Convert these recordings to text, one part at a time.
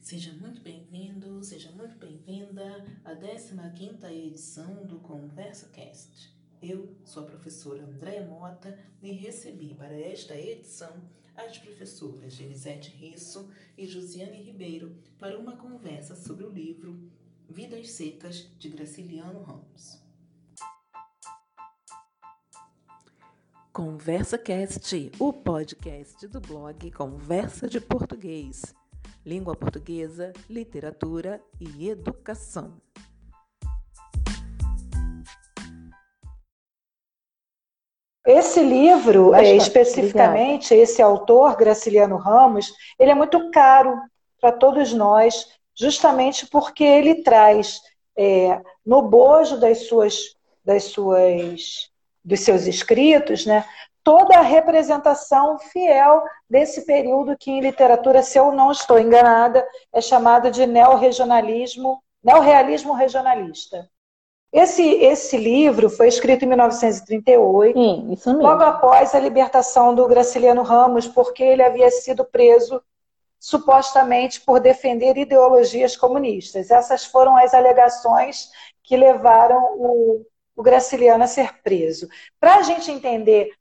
Seja muito bem-vindo, seja muito bem-vinda à 15ª edição do Conversa Cast. Eu sou a professora Andréa Mota e recebi para esta edição as professoras Elisete Risso e Josiane Ribeiro para uma conversa sobre o livro Vidas Secas, de Graciliano Ramos. Conversa Cast, o podcast do blog Conversa de Português. Língua portuguesa, literatura e educação. Esse livro, é, especificamente, obrigada. esse autor, Graciliano Ramos, ele é muito caro para todos nós, justamente porque ele traz é, no bojo das suas, das suas, dos seus escritos, né, toda a representação fiel desse período que em literatura, se eu não estou enganada, é chamado de neorregionalismo, neorrealismo regionalista. Esse, esse livro foi escrito em 1938, Sim, logo após a libertação do Graciliano Ramos, porque ele havia sido preso supostamente por defender ideologias comunistas. Essas foram as alegações que levaram o, o Graciliano a ser preso. Para a gente entender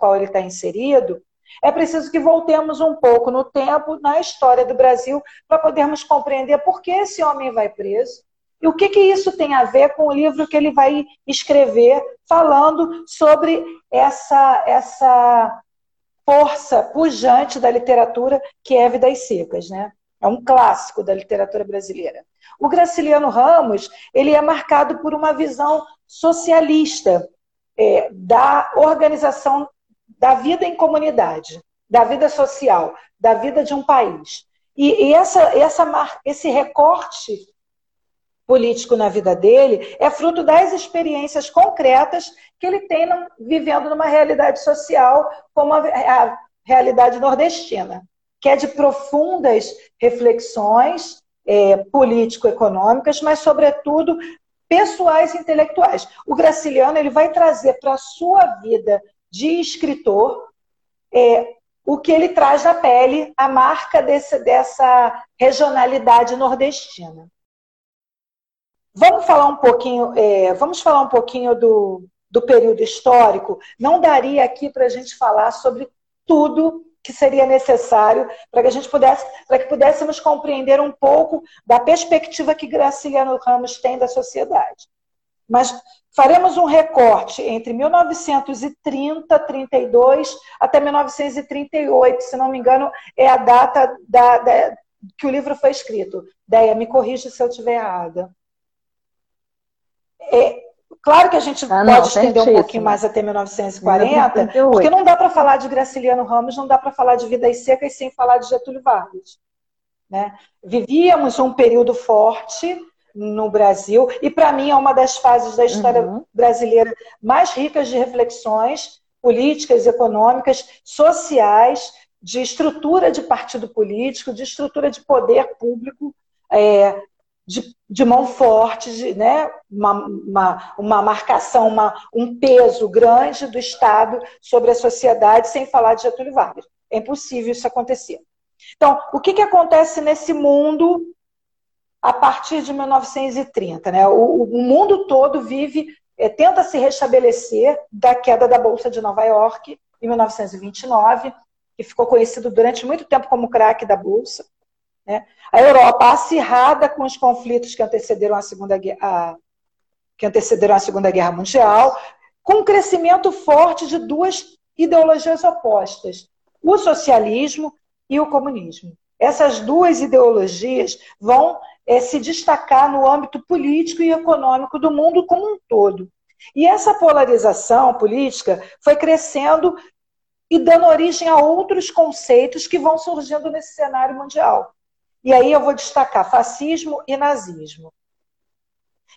qual ele está inserido, é preciso que voltemos um pouco no tempo, na história do Brasil, para podermos compreender por que esse homem vai preso e o que, que isso tem a ver com o livro que ele vai escrever, falando sobre essa, essa força pujante da literatura que é Vidas Secas, né? É um clássico da literatura brasileira. O Graciliano Ramos ele é marcado por uma visão socialista é, da organização da vida em comunidade, da vida social, da vida de um país. E, e essa, essa, esse recorte político na vida dele é fruto das experiências concretas que ele tem no, vivendo numa realidade social como a, a realidade nordestina, que é de profundas reflexões é, político-econômicas, mas, sobretudo, pessoais e intelectuais. O Graciliano ele vai trazer para a sua vida de escritor é, o que ele traz na pele, a marca desse, dessa regionalidade nordestina. Vamos falar um pouquinho, é, vamos falar um pouquinho do, do período histórico. Não daria aqui para a gente falar sobre tudo que seria necessário para que a gente pudesse, para que pudéssemos compreender um pouco da perspectiva que Graciliano Ramos tem da sociedade. Mas faremos um recorte entre 1930, 32 até 1938, se não me engano, é a data da, da, que o livro foi escrito. Deia, me corrija se eu estiver errada. É, Claro que a gente ah, pode estender um pouquinho mais até 1940, porque não dá para falar de Graciliano Ramos, não dá para falar de Vidas Secas sem falar de Getúlio Vargas. Né? Vivíamos um período forte no Brasil, e para mim é uma das fases da história uhum. brasileira mais ricas de reflexões políticas, econômicas, sociais, de estrutura de partido político, de estrutura de poder público, é, de, de mão forte, de, né? uma, uma, uma marcação, uma, um peso grande do Estado sobre a sociedade, sem falar de Getúlio Vargas. É impossível isso acontecer. Então, o que, que acontece nesse mundo a partir de 1930? Né? O, o mundo todo vive, é, tenta se restabelecer da queda da Bolsa de Nova York em 1929, que ficou conhecido durante muito tempo como craque da Bolsa. Né? A Europa acirrada com os conflitos que antecederam a Segunda Guerra, que antecederam a Segunda Guerra Mundial, com um crescimento forte de duas ideologias opostas, o socialismo e o comunismo. Essas duas ideologias vão é, se destacar no âmbito político e econômico do mundo como um todo. E essa polarização política foi crescendo e dando origem a outros conceitos que vão surgindo nesse cenário mundial. E aí eu vou destacar fascismo e nazismo.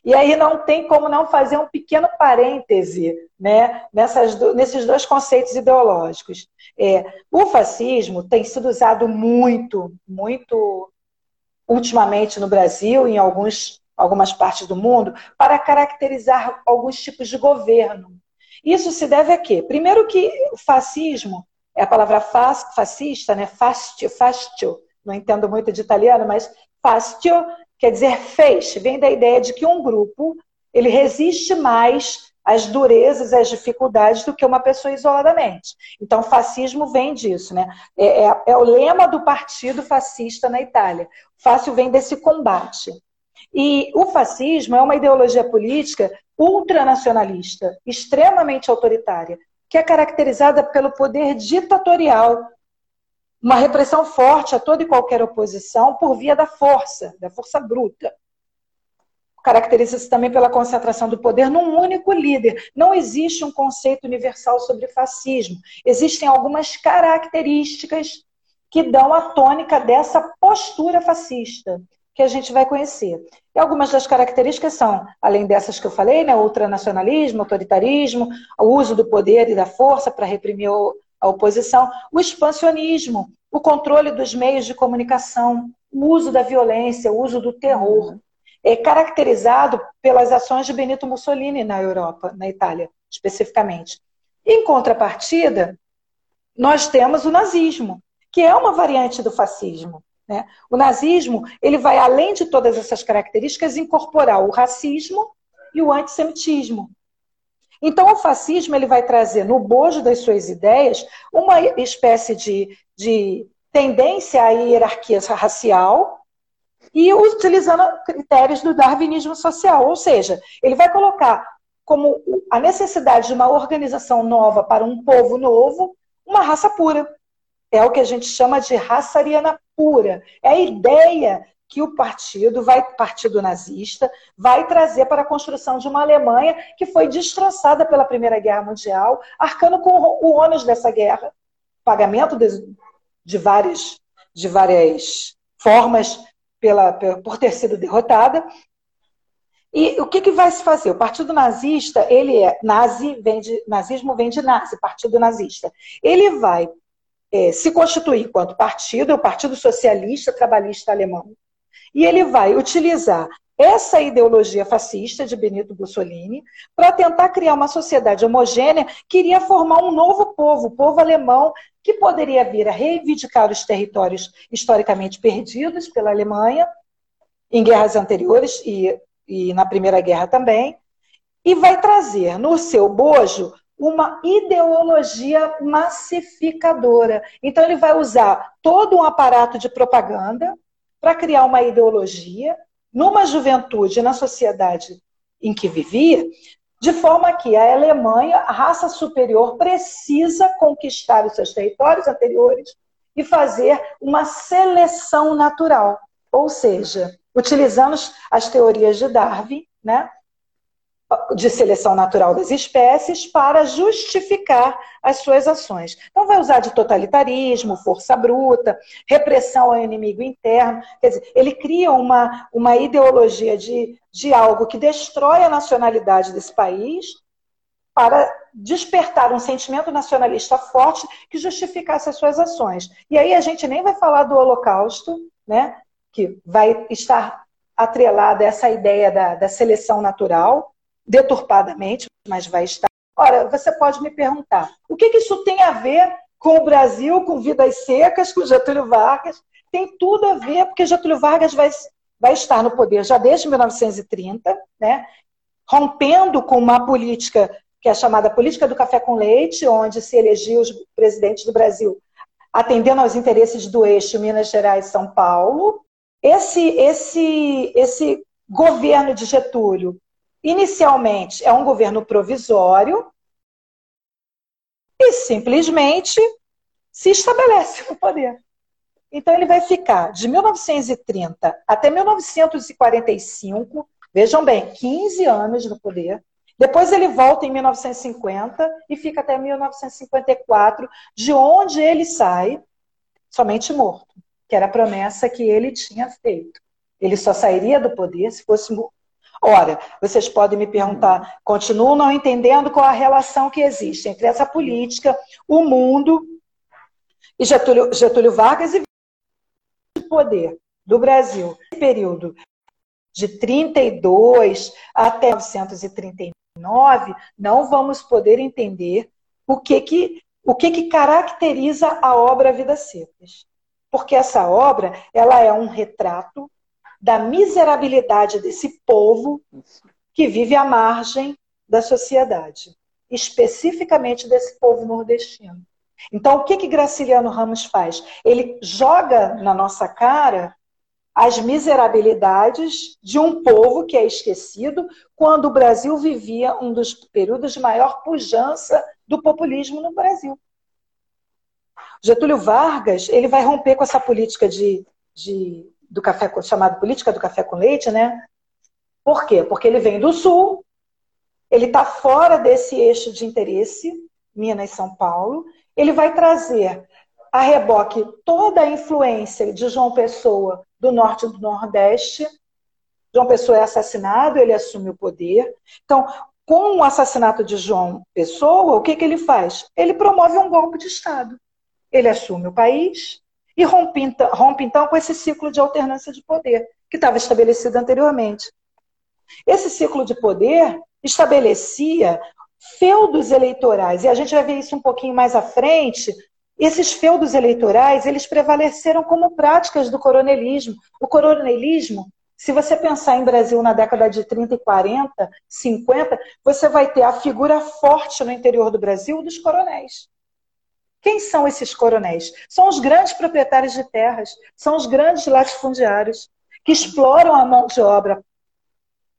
E aí não tem como não fazer um pequeno parêntese né, nessas, nesses dois conceitos ideológicos. É, o fascismo tem sido usado muito, muito ultimamente no Brasil e em alguns, algumas partes do mundo para caracterizar alguns tipos de governo. Isso se deve a quê? Primeiro que o fascismo, é a palavra fascista, né? Fastio, fastio não entendo muito de italiano, mas fastio quer dizer feixe, vem da ideia de que um grupo ele resiste mais às durezas, às dificuldades do que uma pessoa isoladamente. Então, fascismo vem disso, né? É, é, é o lema do partido fascista na Itália. Fácil vem desse combate. E o fascismo é uma ideologia política ultranacionalista, extremamente autoritária, que é caracterizada pelo poder ditatorial, uma repressão forte a toda e qualquer oposição por via da força, da força bruta. Caracteriza-se também pela concentração do poder num único líder. Não existe um conceito universal sobre fascismo. Existem algumas características que dão a tônica dessa postura fascista que a gente vai conhecer. E algumas das características são, além dessas que eu falei, né, ultranacionalismo, autoritarismo, o uso do poder e da força para reprimir a oposição, o expansionismo, o controle dos meios de comunicação, o uso da violência, o uso do terror. É caracterizado pelas ações de Benito Mussolini na Europa, na Itália, especificamente. Em contrapartida, nós temos o nazismo, que é uma variante do fascismo. Né? O nazismo ele vai, além de todas essas características, incorporar o racismo e o antissemitismo. Então, o fascismo ele vai trazer no bojo das suas ideias uma espécie de, de tendência à hierarquia racial e utilizando critérios do darwinismo social. Ou seja, ele vai colocar como a necessidade de uma organização nova para um povo novo, uma raça pura. É o que a gente chama de raça ariana pura. É a ideia que o partido vai, partido nazista, vai trazer para a construção de uma Alemanha que foi destroçada pela Primeira Guerra Mundial, arcando com o ônus dessa guerra, pagamento de, de várias, de várias formas pela, por ter sido derrotada. E o que, que vai se fazer? O Partido Nazista, ele é nazi, vem de, nazismo vem de nazi, Partido Nazista. Ele vai é, se constituir enquanto partido, é o Partido Socialista Trabalhista Alemão, e ele vai utilizar essa ideologia fascista de Benito Mussolini para tentar criar uma sociedade homogênea que iria formar um novo povo, o povo alemão, que poderia vir a reivindicar os territórios historicamente perdidos pela Alemanha em guerras anteriores e, e na Primeira Guerra também, e vai trazer no seu bojo uma ideologia massificadora. Então, ele vai usar todo um aparato de propaganda para criar uma ideologia numa juventude, na sociedade em que vivia, de forma que a Alemanha, a raça superior, precisa conquistar os seus territórios anteriores e fazer uma seleção natural. Ou seja, utilizando as teorias de Darwin, né, de seleção natural das espécies para justificar as suas ações. Então, vai usar de totalitarismo, força bruta, repressão ao inimigo interno. Quer dizer, ele cria uma, uma ideologia de, de algo que destrói a nacionalidade desse país para despertar um sentimento nacionalista forte que justificasse as suas ações. E aí a gente nem vai falar do Holocausto, né, que vai estar atrelada a essa ideia da, da seleção natural, deturpadamente, mas vai estar. Ora, você pode me perguntar, o que, que isso tem a ver com o Brasil, com vidas secas, com Getúlio Vargas? Tem tudo a ver, porque Getúlio Vargas vai, vai estar no poder já desde 1930, né? rompendo com uma política que é chamada política do café com leite, onde se elegia os presidentes do Brasil atendendo aos interesses do eixo Minas Gerais e São Paulo. Esse, esse, esse governo de Getúlio inicialmente é um governo provisório e simplesmente se estabelece no poder. Então ele vai ficar de 1930 até 1945, vejam bem, 15 anos no poder. Depois ele volta em 1950 e fica até 1954, de onde ele sai somente morto, que era a promessa que ele tinha feito. Ele só sairia do poder se fosse morto. Ora, vocês podem me perguntar, continuam não entendendo qual a relação que existe entre essa política, o mundo e Getúlio, Getúlio Vargas e o poder do Brasil. Nesse período de 32 até 1939, não vamos poder entender o que que, o que, que caracteriza a obra Vidas Secas. porque essa obra ela é um retrato da miserabilidade desse povo que vive à margem da sociedade, especificamente desse povo nordestino. Então, o que que Graciliano Ramos faz? Ele joga na nossa cara as miserabilidades de um povo que é esquecido quando o Brasil vivia um dos períodos de maior pujança do populismo no Brasil. Getúlio Vargas ele vai romper com essa política de, de do café chamada política do café com leite, né? Por quê? Porque ele vem do sul, ele está fora desse eixo de interesse, Minas e São Paulo. Ele vai trazer a reboque toda a influência de João Pessoa do norte e do nordeste. João Pessoa é assassinado, ele assume o poder. Então, com o assassinato de João Pessoa, o que, que ele faz? Ele promove um golpe de Estado. Ele assume o país e rompe, rompe então com esse ciclo de alternância de poder que estava estabelecido anteriormente. Esse ciclo de poder estabelecia feudos eleitorais, e a gente vai ver isso um pouquinho mais à frente. Esses feudos eleitorais, eles prevaleceram como práticas do coronelismo. O coronelismo, se você pensar em Brasil na década de 30 e 40, 50, você vai ter a figura forte no interior do Brasil dos coronéis. Quem são esses coronéis? São os grandes proprietários de terras, são os grandes latifundiários que exploram a mão de obra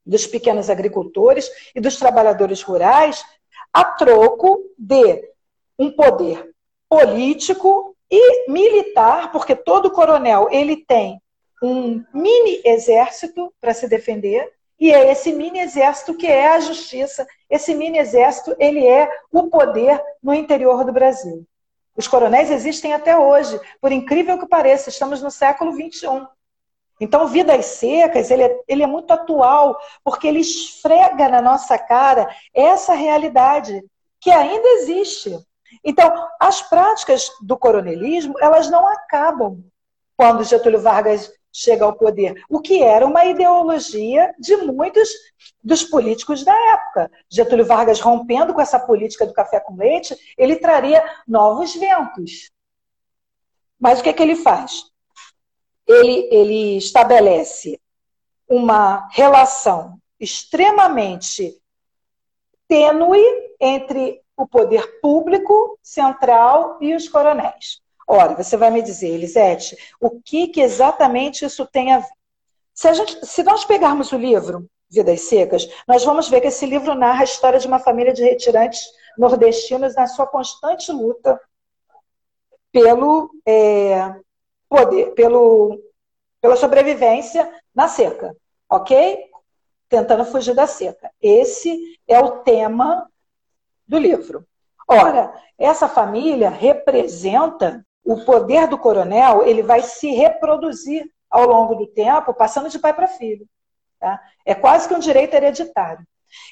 dos pequenos agricultores e dos trabalhadores rurais a troco de um poder político e militar, porque todo coronel ele tem um mini exército para se defender e é esse mini exército que é a justiça. Esse mini exército ele é o poder no interior do Brasil. Os coronéis existem até hoje, por incrível que pareça, estamos no século 21. Então, Vidas Secas, ele é, ele é muito atual, porque ele esfrega na nossa cara essa realidade que ainda existe. Então, as práticas do coronelismo, elas não acabam quando Getúlio Vargas chega ao poder, o que era uma ideologia de muitos dos políticos da época. Getúlio Vargas rompendo com essa política do café com leite, ele traria novos ventos. Mas o que, é que ele faz? ele, ele estabelece uma relação extremamente tênue entre o poder público central e os coronéis. Ora, você vai me dizer, Elisete, o que, que exatamente isso tem a ver? Se, a gente, se nós pegarmos o livro Vidas Secas, nós vamos ver que esse livro narra a história de uma família de retirantes nordestinos na sua constante luta pelo, é, poder, pelo, pela sobrevivência na seca, ok? Tentando fugir da seca. Esse é o tema do livro. Ora, essa família representa o poder do coronel, ele vai se reproduzir ao longo do tempo, passando de pai para filho. Tá? É quase que um direito hereditário.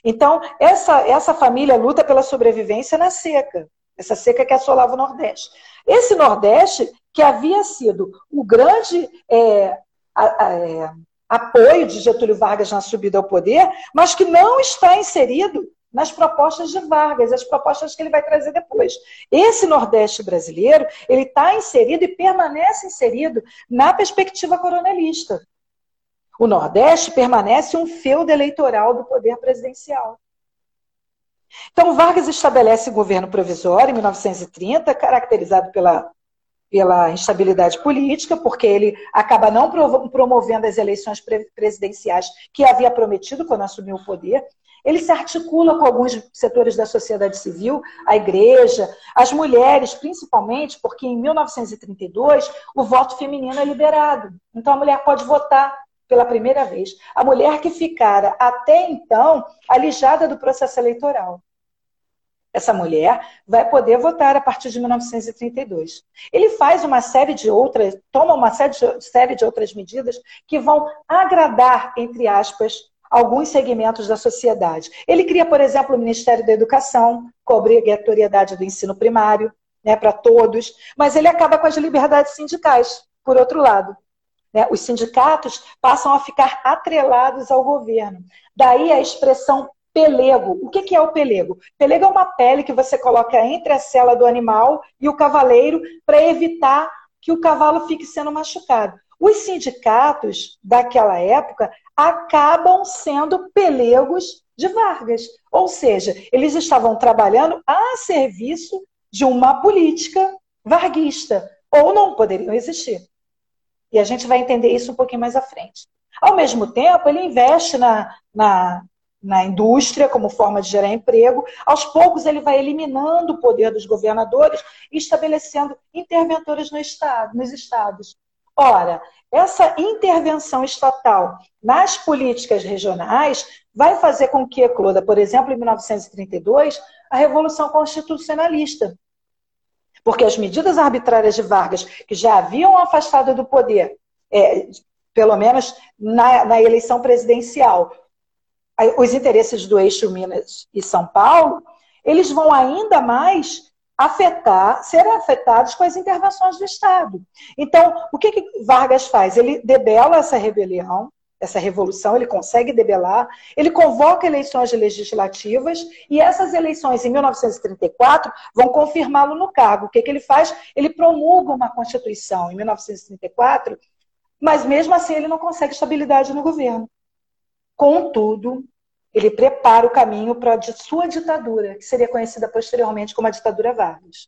Então, essa, essa família luta pela sobrevivência na seca, essa seca que assolava o Nordeste. Esse Nordeste que havia sido o grande é, a, a, é, apoio de Getúlio Vargas na subida ao poder, mas que não está inserido nas propostas de Vargas, as propostas que ele vai trazer depois. Esse Nordeste brasileiro, ele está inserido e permanece inserido na perspectiva coronelista. O Nordeste permanece um feudo eleitoral do poder presidencial. Então, Vargas estabelece o governo provisório em 1930, caracterizado pela pela instabilidade política, porque ele acaba não promovendo as eleições presidenciais que havia prometido quando assumiu o poder. Ele se articula com alguns setores da sociedade civil, a igreja, as mulheres, principalmente, porque em 1932 o voto feminino é liberado. Então a mulher pode votar pela primeira vez. A mulher que ficara até então alijada do processo eleitoral essa mulher vai poder votar a partir de 1932. Ele faz uma série de outras, toma uma série de, outras medidas que vão agradar, entre aspas, alguns segmentos da sociedade. Ele cria, por exemplo, o Ministério da Educação, com a obrigatoriedade do ensino primário, né, para todos, mas ele acaba com as liberdades sindicais, por outro lado. Né? Os sindicatos passam a ficar atrelados ao governo. Daí a expressão pelego. O que é o pelego? Pelego é uma pele que você coloca entre a cela do animal e o cavaleiro para evitar que o cavalo fique sendo machucado. Os sindicatos daquela época acabam sendo pelegos de Vargas. Ou seja, eles estavam trabalhando a serviço de uma política varguista, ou não poderiam existir. E a gente vai entender isso um pouquinho mais à frente. Ao mesmo tempo, ele investe na, na, na indústria como forma de gerar emprego. Aos poucos, ele vai eliminando o poder dos governadores e estabelecendo interventores no estado, nos estados. Ora, essa intervenção estatal nas políticas regionais vai fazer com que ecloda, por exemplo, em 1932, a Revolução Constitucionalista. Porque as medidas arbitrárias de Vargas, que já haviam afastado do poder, é, pelo menos na, na eleição presidencial, os interesses do eixo Minas e São Paulo, eles vão ainda mais afetar, ser afetados com as intervenções do Estado. Então, o que, que Vargas faz? Ele debela essa rebelião, essa revolução, ele consegue debelar, ele convoca eleições legislativas e essas eleições em 1934 vão confirmá-lo no cargo. O que, que ele faz? Ele promulga uma Constituição em 1934, mas mesmo assim ele não consegue estabilidade no governo. Contudo, ele prepara o caminho para a sua ditadura, que seria conhecida posteriormente como a ditadura Vargas.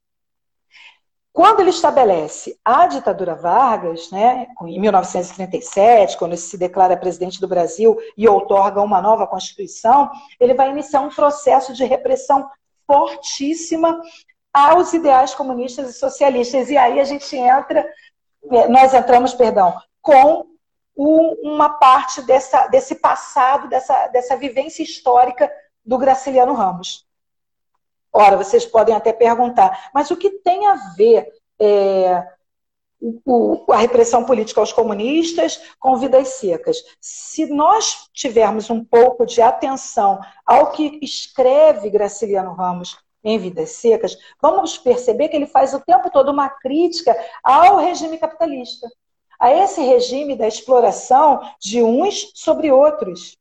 Quando ele estabelece a ditadura Vargas, né, em 1937, quando ele se declara presidente do Brasil e outorga uma nova Constituição, ele vai iniciar um processo de repressão fortíssima aos ideais comunistas e socialistas. E aí a gente entra, é, nós entramos, perdão, com uma parte dessa, desse passado, dessa, dessa vivência histórica do Graciliano Ramos. Ora, vocês podem até perguntar, mas o que tem a ver é, o, a repressão política aos comunistas com vidas secas? Se nós tivermos um pouco de atenção ao que escreve Graciliano Ramos em Vidas Secas, vamos perceber que ele faz o tempo todo uma crítica ao regime capitalista, a esse regime da exploração de uns sobre outros.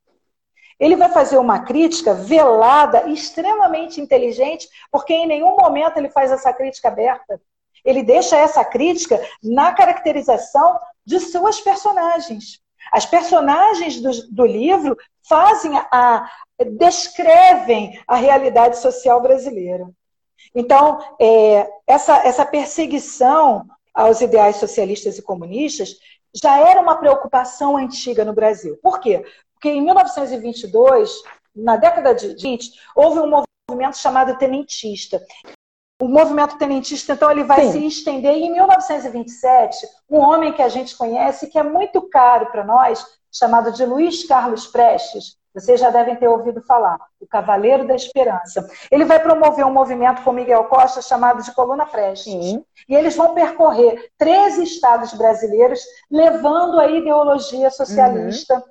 Ele vai fazer uma crítica velada, extremamente inteligente, porque em nenhum momento ele faz essa crítica aberta. Ele deixa essa crítica na caracterização de suas personagens. As personagens do, do livro fazem a, descrevem a realidade social brasileira. Então, é, essa, essa perseguição aos ideais socialistas e comunistas já era uma preocupação antiga no Brasil. Por quê? Porque em 1922, na década de 20, houve um movimento chamado tenentista. O movimento tenentista, então, ele vai Sim. se estender. E em 1927, um homem que a gente conhece, que é muito caro para nós, chamado de Luiz Carlos Prestes, vocês já devem ter ouvido falar, o Cavaleiro da Esperança. Ele vai promover um movimento com Miguel Costa chamado de Coluna Prestes. Sim. E eles vão percorrer 13 estados brasileiros, levando a ideologia socialista uhum.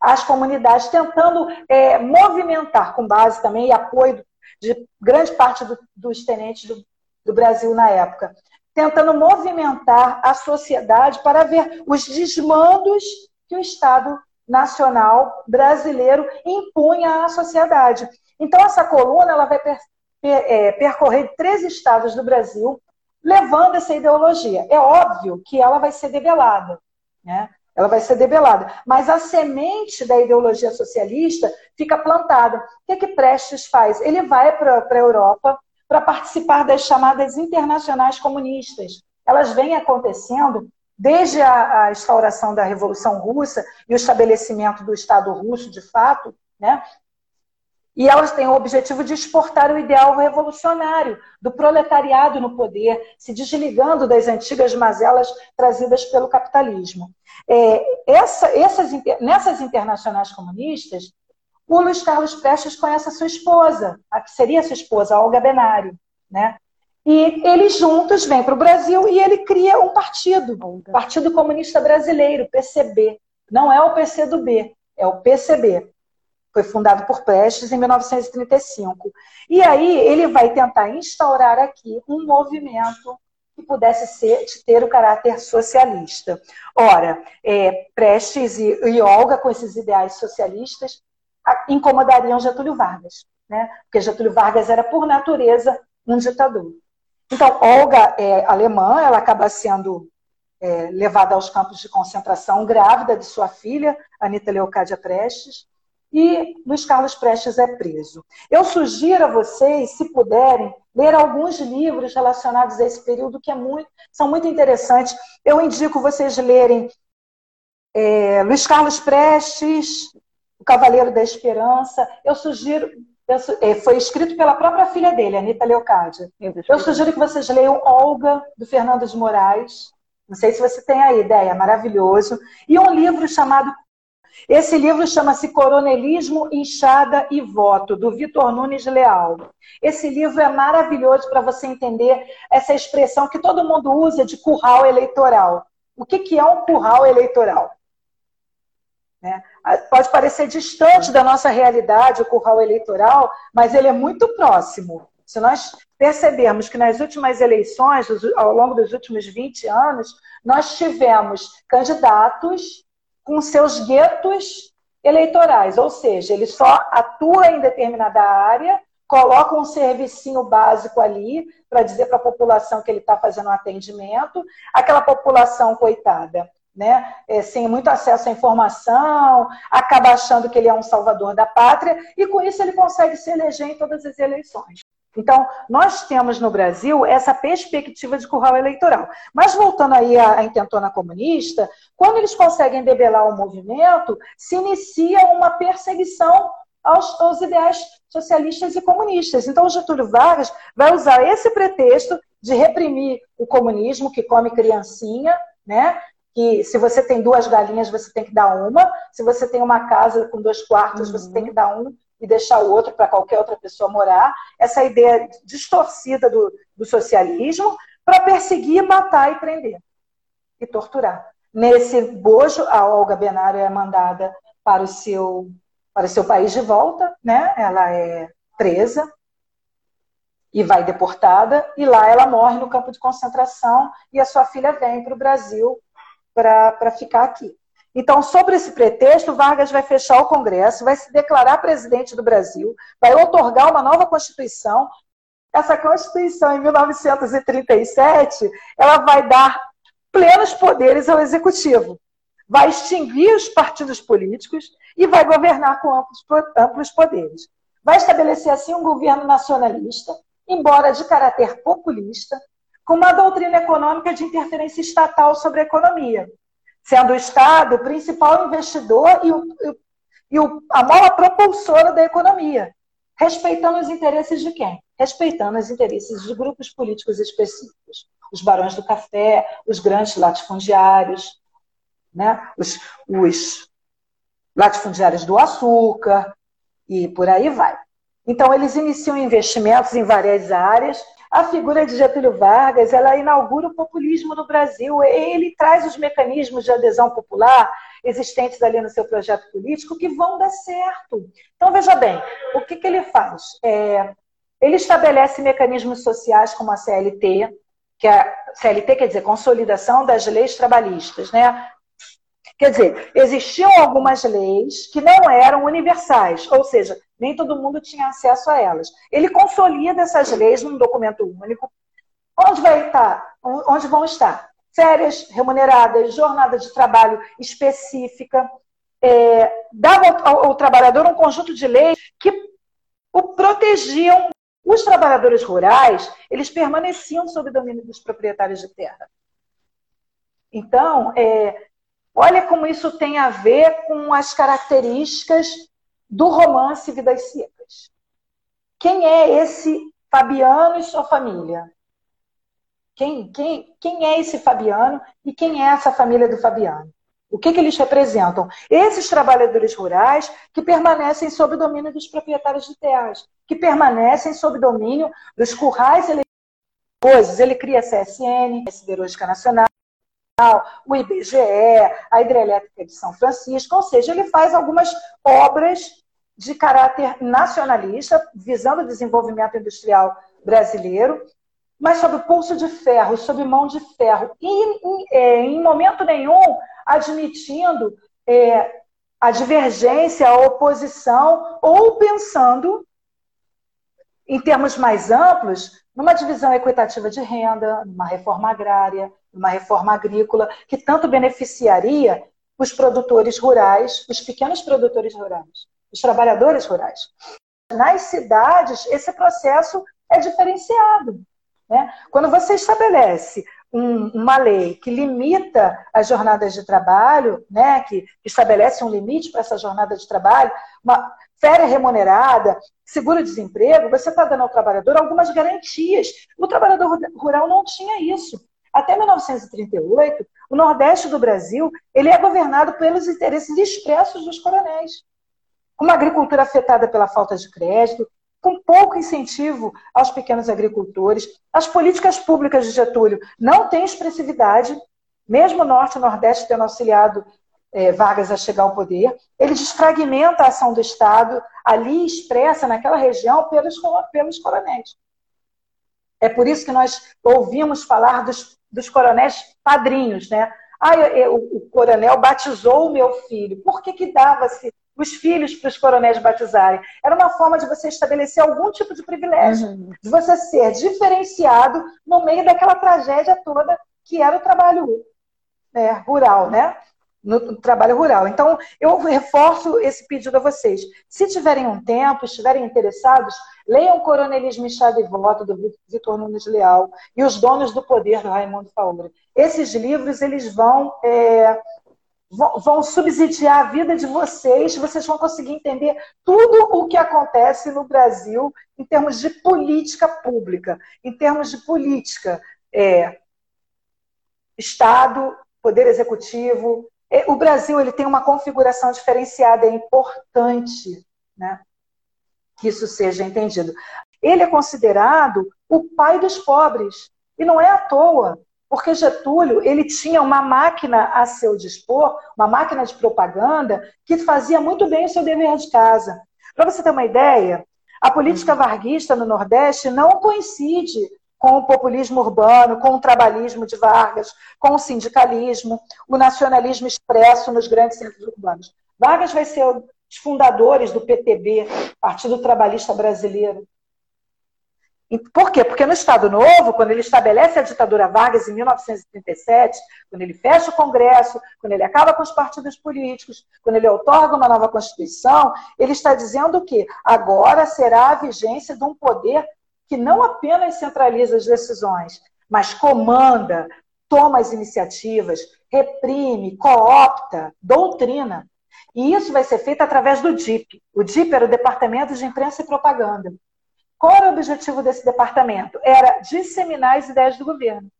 às comunidades, tentando é, movimentar, com base também e apoio de grande parte do, dos tenentes do, do Brasil na época, tentando movimentar a sociedade para ver os desmandos que o Estado nacional brasileiro impunha à sociedade. Então, essa coluna ela vai per, per, é, percorrer três estados do Brasil, levando essa ideologia. É óbvio que ela vai ser debelada, né? Ela vai ser debelada. Mas a semente da ideologia socialista fica plantada. O que, é que Prestes faz? Ele vai para a Europa para participar das chamadas internacionais comunistas. Elas vêm acontecendo desde a, a, instauração da Revolução Russa e o estabelecimento do Estado russo, de fato, né? E elas têm o objetivo de exportar o ideal revolucionário do proletariado no poder, se desligando das antigas mazelas trazidas pelo capitalismo. É, essa, essas, nessas internacionais comunistas, o Luiz Carlos Prestes conhece a sua esposa, a que seria a sua esposa, Olga Benário, né? E eles juntos vêm para o Brasil e ele cria um partido, Partido Comunista Brasileiro, PCB. Não é o PCdoB, é o PCB. Foi fundado por Prestes em 1935. E aí ele vai tentar instaurar aqui um movimento que pudesse ser, ter o caráter socialista. Ora, é, Prestes e, e Olga, com esses ideais socialistas, incomodariam Getúlio Vargas, né? porque Getúlio Vargas era, por natureza, um ditador. Então, Olga é alemã, ela acaba sendo é, levada aos campos de concentração, grávida de sua filha, Anita Leocádia Prestes, e Luiz Carlos Prestes é preso. Eu sugiro a vocês, se puderem, ler alguns livros relacionados a esse período que é muito, são muito interessantes. Eu indico vocês lerem é, Luiz Carlos Prestes, O Cavaleiro da Esperança. Eu sugiro, foi escrito pela própria filha dele, Anitta Leocádia. Eu sugiro que vocês leiam Olga, do Fernando de Moraes. Não sei se você tem a ideia, maravilhoso. E um livro chamado esse livro chama-se Coronelismo, Inchada e Voto, do Vitor Nunes Leal. Esse livro é maravilhoso para você entender essa expressão que todo mundo usa de curral eleitoral. O que, que é um curral eleitoral? Né? Pode parecer distante da nossa realidade o curral eleitoral, mas ele é muito próximo. Se nós percebermos que nas últimas eleições, ao longo dos últimos 20 anos, nós tivemos candidatos com seus guetos eleitorais, ou seja, ele só atua em determinada área, coloca um servicinho básico ali para dizer para a população que ele está fazendo um atendimento, aquela população coitada. Né, é, sem muito acesso à informação, acaba achando que ele é um salvador da pátria, e com isso ele consegue se eleger em todas as eleições. Então, nós temos no Brasil essa perspectiva de curral eleitoral. Mas voltando aí à, intentona comunista, quando eles conseguem debelar o movimento, se inicia uma perseguição aos, aos ideais socialistas e comunistas. Então, Getúlio Vargas vai usar esse pretexto de reprimir o comunismo, que come criancinha, né? Que se você tem duas galinhas, você tem que dar uma. Se você tem uma casa com dois quartos, uhum. você tem que dar um e deixar o outro para qualquer outra pessoa morar. Essa ideia distorcida do, do socialismo para perseguir, matar e prender e torturar. Nesse bojo, a Olga Benário é mandada para o seu para o seu país de volta, né? Ela é presa e vai deportada e lá ela morre no campo de concentração e a sua filha vem para o Brasil para ficar aqui. Então, sobre esse pretexto, Vargas vai fechar o Congresso, vai se declarar presidente do Brasil, vai otorgar uma nova Constituição. Essa Constituição, em 1937, ela vai dar plenos poderes ao Executivo, vai extinguir os partidos políticos e vai governar com amplos, amplos poderes. Vai estabelecer, assim, um governo nacionalista, embora de caráter populista, com uma doutrina econômica de interferência estatal sobre a economia sendo o Estado o principal investidor e, o, e o, a mola propulsora da economia, respeitando os interesses de quem? Respeitando os interesses de grupos políticos específicos, os barões do café, os grandes latifundiários, né? os, os latifundiários do açúcar e por aí vai. Então, eles iniciam investimentos em várias áreas a figura de Getúlio Vargas, ela inaugura o populismo no Brasil. Ele traz os mecanismos de adesão popular existentes ali no seu projeto político que vão dar certo. Então, veja bem, o que, que ele faz? É, ele estabelece mecanismos sociais como a CLT, que é a CLT quer dizer Consolidação das Leis Trabalhistas, né? Quer dizer, existiam algumas leis que não eram universais, ou seja, nem todo mundo tinha acesso a elas. Ele consolida essas leis num documento único. Onde vai estar? Onde vão estar? Férias remuneradas, jornada de trabalho específica, é, dava ao, ao trabalhador um conjunto de leis que o protegiam. Os trabalhadores rurais, eles permaneciam sob domínio dos proprietários de terra. Então, é, Olha como isso tem a ver com as características do romance Vidas Secas. Quem é esse Fabiano e sua família? Quem, quem, quem é esse Fabiano e quem é essa família do Fabiano? O que, que eles representam? Esses trabalhadores rurais que permanecem sob o domínio dos proprietários de terras, que permanecem sob domínio dos currais eleitorais. Ele cria a CSN, a Siderúrgica Nacional, o IBGE, a Hidrelétrica de São Francisco, ou seja, ele faz algumas obras de caráter nacionalista, visando o desenvolvimento industrial brasileiro, mas sob pulso de ferro, sob mão de ferro, e em, é, em momento nenhum admitindo é, a divergência, a oposição, ou pensando, em termos mais amplos, numa divisão equitativa de renda, numa reforma agrária, uma reforma agrícola que tanto beneficiaria os produtores rurais, os pequenos produtores rurais, os trabalhadores rurais. Nas cidades, esse processo é diferenciado. Né? Quando você estabelece um, uma lei que limita as jornadas de trabalho, né, que estabelece um limite para essa jornada de trabalho, uma férias remunerada, seguro-desemprego, você está dando ao trabalhador algumas garantias. O trabalhador rural não tinha isso. Até 1938, o Nordeste do Brasil ele é governado pelos interesses expressos dos coronéis. Uma agricultura afetada pela falta de crédito, com pouco incentivo aos pequenos agricultores. As políticas públicas de Getúlio não têm expressividade, mesmo o Norte e o Nordeste tendo auxiliado é, Vargas a chegar ao poder. Ele desfragmenta a ação do Estado, ali expressa naquela região pelos, pelos coronéis. É por isso que nós ouvimos falar dos, dos coronéis padrinhos, né? Ah, eu, eu, o coronel batizou o meu filho. Por que, que dava-se os filhos para os coronéis batizarem. Era uma forma de você estabelecer algum tipo de privilégio, uhum. de você ser diferenciado no meio daquela tragédia toda que era o trabalho é, rural, né? No trabalho rural. Então, eu reforço esse pedido a vocês. Se tiverem um tempo, estiverem interessados, leiam Coronelismo e Chave e Voto, do Vitor Nunes Leal, e Os Donos do Poder, do Raimundo Faura. Esses livros, eles vão é, vão subsidiar a vida de vocês, vocês vão conseguir entender tudo o que acontece no Brasil em termos de política pública, em termos de política, é, Estado, Poder Executivo. É, o Brasil ele tem uma configuração diferenciada, é importante né, que isso seja entendido. Ele é considerado o pai dos pobres, e não é à toa. Porque Getúlio ele tinha uma máquina a seu dispor, uma máquina de propaganda, que fazia muito bem o seu dever de casa. Para você ter uma ideia, a política varguista no Nordeste não coincide com o populismo urbano, com o trabalhismo de Vargas, com o sindicalismo, o nacionalismo expresso nos grandes centros urbanos. Vargas vai ser um dos fundadores do PTB, Partido Trabalhista Brasileiro. Por quê? Porque no Estado Novo, quando ele estabelece a ditadura Vargas em 1937, quando ele fecha o Congresso, quando ele acaba com os partidos políticos, quando ele otorga uma nova Constituição, ele está dizendo que agora será a vigência de um poder que não apenas centraliza as decisões, mas comanda, toma as iniciativas, reprime, coopta, doutrina. E isso vai ser feito através do DIP. O DIP era o Departamento de Imprensa e Propaganda. Qual era o objetivo desse departamento? Era disseminar as ideias do governo.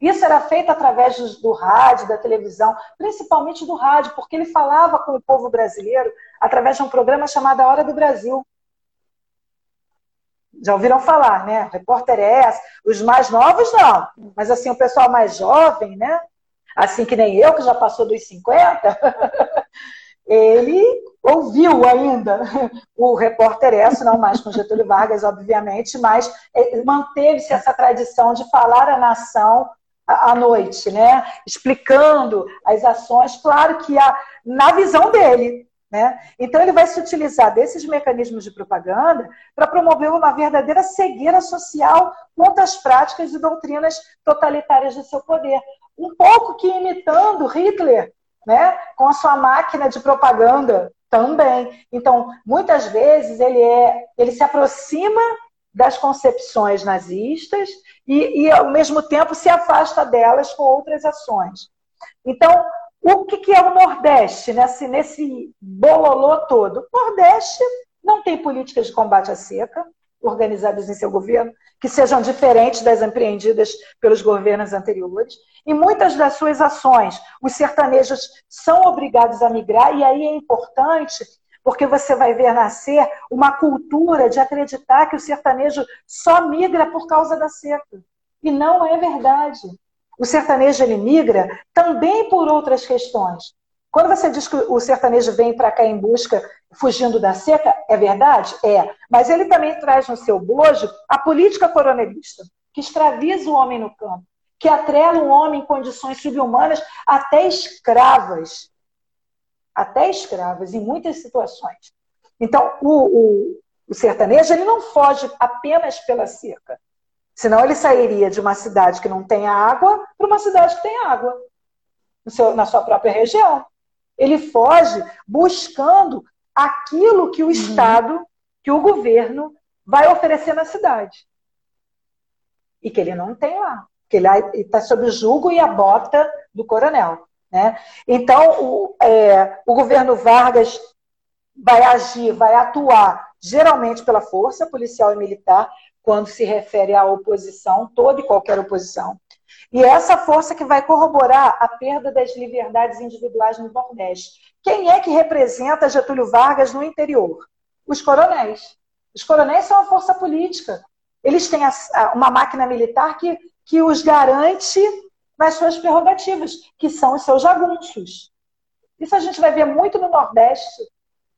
Isso era feito através do rádio, da televisão, principalmente do rádio, porque ele falava com o povo brasileiro através de um programa chamado A Hora do Brasil. Já ouviram falar, né? Repórter é essa. Os mais novos, não. Mas, assim, o pessoal mais jovem, né? Assim que nem eu, que já passou dos 50, ele ouviu ainda o repórter S, não mais com Getúlio Vargas, obviamente, mas é, manteve-se essa tradição de falar a nação à noite, né? explicando as ações, claro que a, na visão dele. Né? Então, ele vai se utilizar desses mecanismos de propaganda para promover uma verdadeira cegueira social contra as práticas e doutrinas totalitárias de seu poder. Um pouco que imitando Hitler, né? Com a sua máquina de propaganda também. Então, muitas vezes ele é, ele se aproxima das concepções nazistas e, e ao mesmo tempo se afasta delas com outras ações. Então, o que, que é o Nordeste nesse, nesse bololô todo? O Nordeste não tem políticas de combate à seca, organizadas em seu governo, que sejam diferentes das empreendidas pelos governos anteriores. E muitas das suas ações, os sertanejos são obrigados a migrar, e aí é importante, porque você vai ver nascer uma cultura de acreditar que o sertanejo só migra por causa da seca. E não é verdade. O sertanejo ele migra também por outras questões. Quando você diz que o sertanejo vem para cá em busca, fugindo da seca, é verdade? É. Mas ele também traz no seu bojo a política coronelista, que escraviza o homem no campo, que atrela o homem em condições subhumanas, até escravas. Até escravas, em muitas situações. Então, o, o, o sertanejo ele não foge apenas pela seca. Senão ele sairia de uma cidade que não tem água para uma cidade que tem água, seu, na sua própria região. Ele foge buscando aquilo que o uhum. Estado, que o governo vai oferecer na cidade. E que ele não tem lá. Que ele está sob o julgo e a bota do coronel. Né? Então, o, é, o governo Vargas vai agir, vai atuar geralmente pela força policial e militar, quando se refere à oposição, toda e qualquer oposição. E é essa força que vai corroborar a perda das liberdades individuais no Nordeste. Quem é que representa Getúlio Vargas no interior? Os coronéis. Os coronéis são a força política. Eles têm uma máquina militar que, que os garante nas suas prerrogativas, que são os seus jagunços. Isso a gente vai ver muito no Nordeste,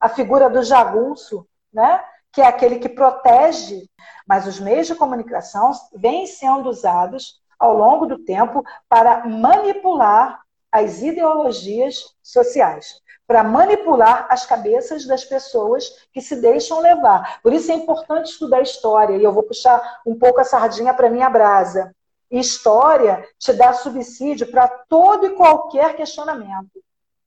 a figura do jagunço, né? Que é aquele que protege, mas os meios de comunicação vêm sendo usados ao longo do tempo para manipular as ideologias sociais para manipular as cabeças das pessoas que se deixam levar. Por isso é importante estudar história, e eu vou puxar um pouco a sardinha para minha brasa. História te dá subsídio para todo e qualquer questionamento.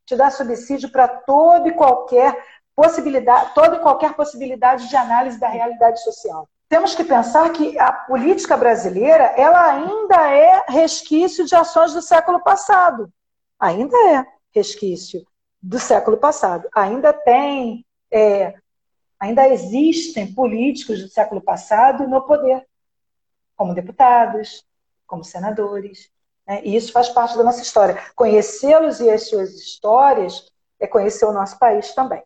Te dá subsídio para todo e qualquer possibilidade, toda e qualquer possibilidade de análise da realidade social. Temos que pensar que a política brasileira, ela ainda é resquício de ações do século passado. Ainda é resquício do século passado. Ainda tem, é, ainda existem políticos do século passado no poder, como deputados, como senadores. Né? E isso faz parte da nossa história. Conhecê-los e as suas histórias é conhecer o nosso país também.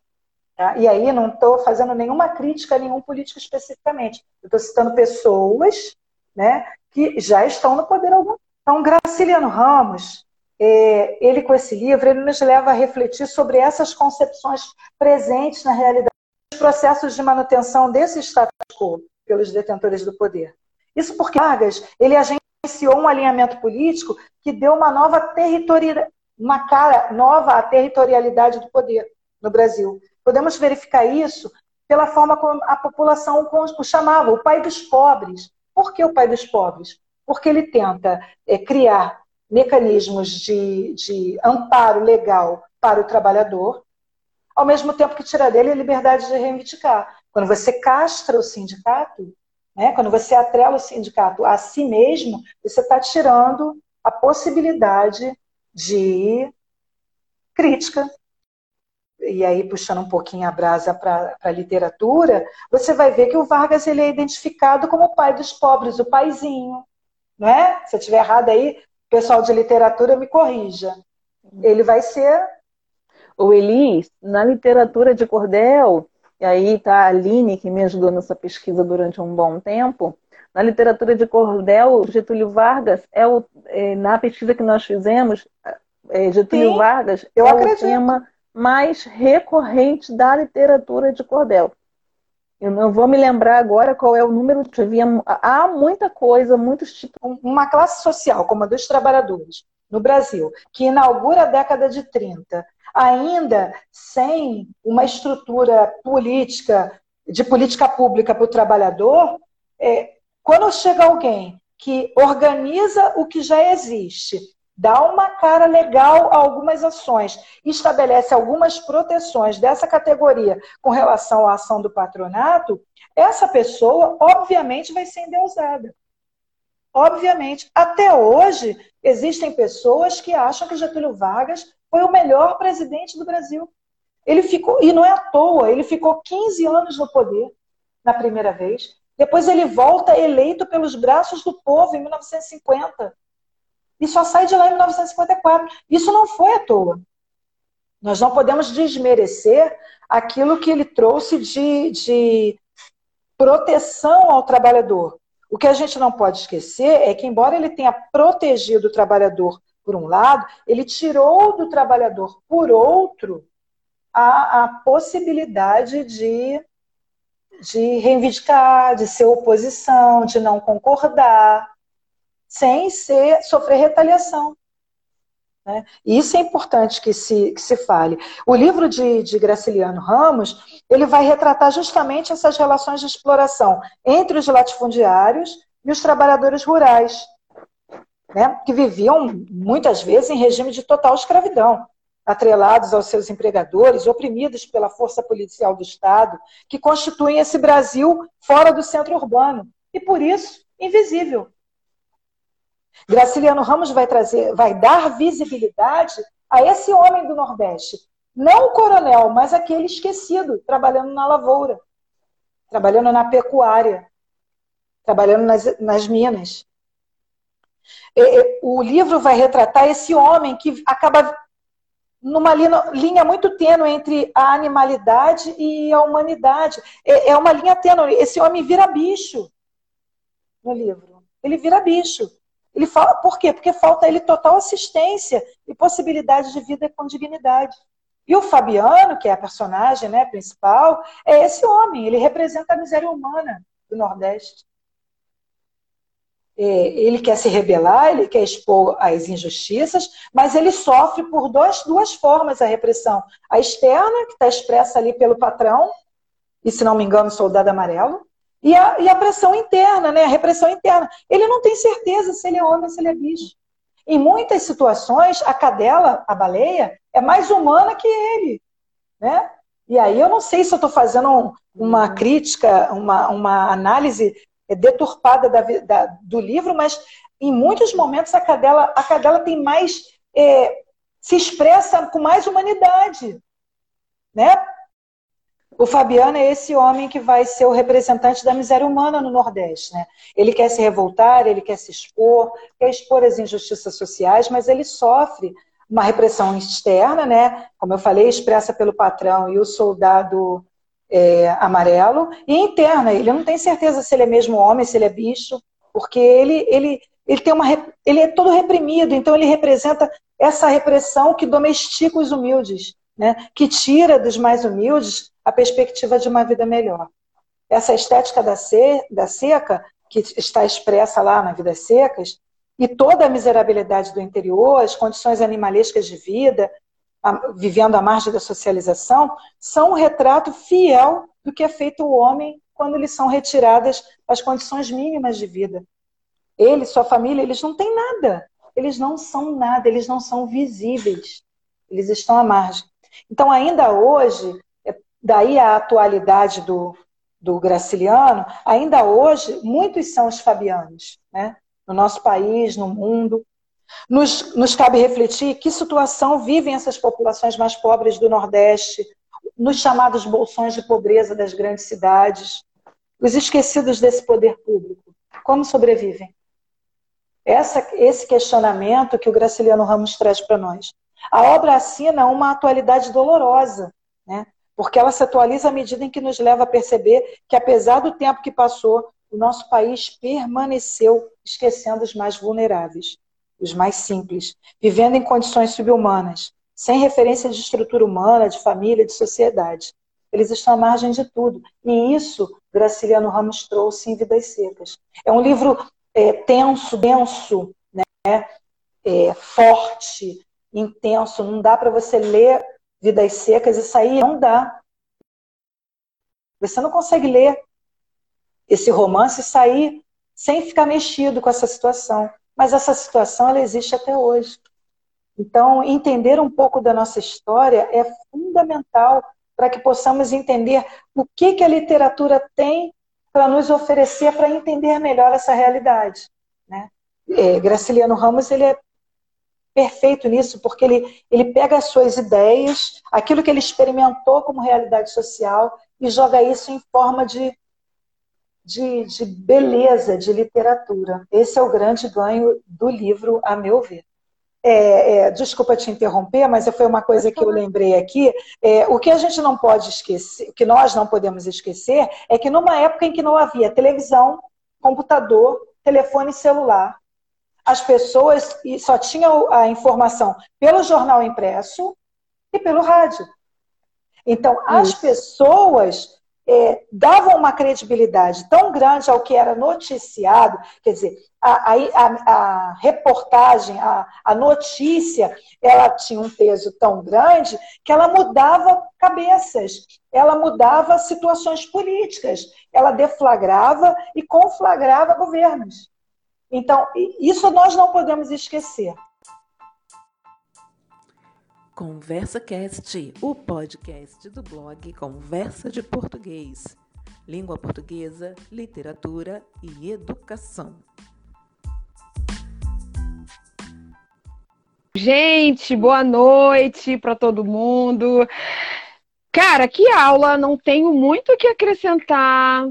Tá? E aí não estou fazendo nenhuma crítica a nenhum político especificamente. Estou citando pessoas né, que já estão no poder algum. Então, Graciliano Ramos, é, ele com esse livro, ele nos leva a refletir sobre essas concepções presentes na realidade dos processos de manutenção desse status quo pelos detentores do poder. Isso porque Vargas, ele agenciou um alinhamento político que deu uma nova territorialidade, uma cara nova à territorialidade do poder no Brasil. Podemos verificar isso pela forma como a população o chamava, o pai dos pobres. Por que o pai dos pobres? Porque ele tenta é, criar mecanismos de, de amparo legal para o trabalhador, ao mesmo tempo que tira dele a liberdade de reivindicar. Quando você castra o sindicato, né, quando você atrela o sindicato a si mesmo, você está tirando a possibilidade de crítica. E aí, puxando um pouquinho a brasa para a literatura, você vai ver que o Vargas ele é identificado como o pai dos pobres, o paizinho. Não é? Se eu estiver errado aí, pessoal de literatura me corrija. Ele vai ser. O Elis, na literatura de cordel, e aí está a Aline, que me ajudou nessa pesquisa durante um bom tempo, na literatura de cordel, Getúlio Vargas é o, é, na pesquisa que nós fizemos, é, Getúlio Sim, Vargas é acredito. o tema mais recorrente da literatura de cordel. Eu não vou me lembrar agora qual é o número. Havia, há muita coisa, muitos tipos. Uma classe social, como a dos trabalhadores, no Brasil, que inaugura a década de 30, ainda sem uma estrutura política, de política pública para o trabalhador, é, quando chega alguém que organiza o que já existe, dá uma cara legal a algumas ações, estabelece algumas proteções dessa categoria com relação à ação do patronato, essa pessoa, obviamente, vai ser endeusada. Obviamente. Até hoje, existem pessoas que acham que Getúlio Vargas foi o melhor presidente do Brasil. Ele ficou, e não é à toa, ele ficou 15 anos no poder na primeira vez. Depois ele volta eleito pelos braços do povo em 1950 e só sai de lá em 1954. Isso não foi à toa. Nós não podemos desmerecer aquilo que ele trouxe de, de proteção ao trabalhador. O que a gente não pode esquecer é que, embora ele tenha protegido o trabalhador por um lado, ele tirou do trabalhador, por outro, a, a possibilidade de, de reivindicar, de ser oposição, de não concordar sem ser, sofrer retaliação. Né? E isso é importante que se, que se fale. O livro de, de Graciliano Ramos, ele vai retratar justamente essas relações de exploração entre os latifundiários e os trabalhadores rurais, né, que viviam muitas vezes em regime de total escravidão, atrelados aos seus empregadores, oprimidos pela força policial do Estado, que constituem esse Brasil fora do centro urbano e por isso invisível. Graciliano Ramos vai trazer, vai dar visibilidade a esse homem do Nordeste, não o coronel, mas aquele esquecido, trabalhando na lavoura, trabalhando na pecuária, trabalhando nas, nas minas. E, o livro vai retratar esse homem que acaba numa linha, linha muito tênue entre a animalidade e a humanidade. É, é uma linha tênue. Esse homem vira bicho no livro. Ele vira bicho. Ele fala, por quê? Porque falta ele total assistência e possibilidade de vida com dignidade. E o Fabiano, que é a personagem né, principal, é esse homem. Ele representa a miséria humana do Nordeste. É, ele quer se rebelar, ele quer expor as injustiças, mas ele sofre por dois, duas formas a repressão. A externa, que está expressa ali pelo patrão, e se não me engano, soldado amarelo, e a, e a pressão interna, né? a repressão interna. Ele não tem certeza se ele é homem ou se ele é bicho. Em muitas situações, a cadela, a baleia, é mais humana que ele. Né? E aí eu não sei se eu estou fazendo uma crítica, uma, uma análise deturpada da, da, do livro, mas em muitos momentos a cadela, a cadela tem mais. É, se expressa com mais humanidade. Né? O Fabiano é esse homem que vai ser o representante da miséria humana no Nordeste. Né? Ele quer se revoltar, ele quer se expor, quer expor as injustiças sociais, mas ele sofre uma repressão externa, né? como eu falei, expressa pelo patrão e o soldado é, amarelo, e interna. Ele não tem certeza se ele é mesmo homem, se ele é bicho, porque ele, ele, ele, tem uma, ele é todo reprimido, então ele representa essa repressão que domestica os humildes, né? que tira dos mais humildes a perspectiva de uma vida melhor. Essa estética da, se, da seca, que está expressa lá na Vidas Secas, e toda a miserabilidade do interior, as condições animalescas de vida, a, vivendo à margem da socialização, são um retrato fiel do que é feito o homem quando lhes são retiradas as condições mínimas de vida. Ele, sua família, eles não têm nada. Eles não são nada, eles não são visíveis. Eles estão à margem. Então, ainda hoje, daí a atualidade do, do Graciliano, ainda hoje, muitos são os fabianos, né? no nosso país, no mundo. Nos, nos cabe refletir que situação vivem essas populações mais pobres do Nordeste, nos chamados bolsões de pobreza das grandes cidades, os esquecidos desse poder público. Como sobrevivem? Essa, esse questionamento que o Graciliano Ramos traz para nós. A obra assina uma atualidade dolorosa, né? porque ela se atualiza à medida em que nos leva a perceber que, apesar do tempo que passou, o nosso país permaneceu esquecendo os mais vulneráveis, os mais simples, vivendo em condições subhumanas, sem referência de estrutura humana, de família, de sociedade. Eles estão à margem de tudo. E isso Graciliano Ramos trouxe em Vidas Secas. É um livro é, tenso, denso, né? É, forte, intenso. Não dá para você ler Vidas Secas, isso aí não dá. Você não consegue ler esse romance e sair sem ficar mexido com essa situação. Mas essa situação ela existe até hoje. Então, entender um pouco da nossa história é fundamental para que possamos entender o que, que a literatura tem para nos oferecer para entender melhor essa realidade. Né? É, Graciliano Ramos ele é perfeito nisso, porque ele, ele pega as suas ideias, aquilo que ele experimentou como realidade social, e joga isso em forma de, de, de beleza, de literatura. Esse é o grande ganho do livro, a meu ver. É, é, desculpa te interromper, mas foi uma coisa que eu lembrei aqui. É, o que a gente não pode esquecer, o que nós não podemos esquecer, é que numa época em que não havia televisão, computador, telefone celular, as pessoas só tinham a informação pelo jornal impresso e pelo rádio. Então, as Isso. pessoas é, davam uma credibilidade tão grande ao que era noticiado, quer dizer, a, a, a reportagem, a, a notícia, ela tinha um peso tão grande que ela mudava cabeças, ela mudava situações políticas, ela deflagrava e conflagrava governos. Então, isso nós não podemos esquecer. Conversa Cast, o podcast do blog Conversa de Português. Língua portuguesa, literatura e educação. Gente, boa noite para todo mundo. Cara, que aula, não tenho muito o que acrescentar.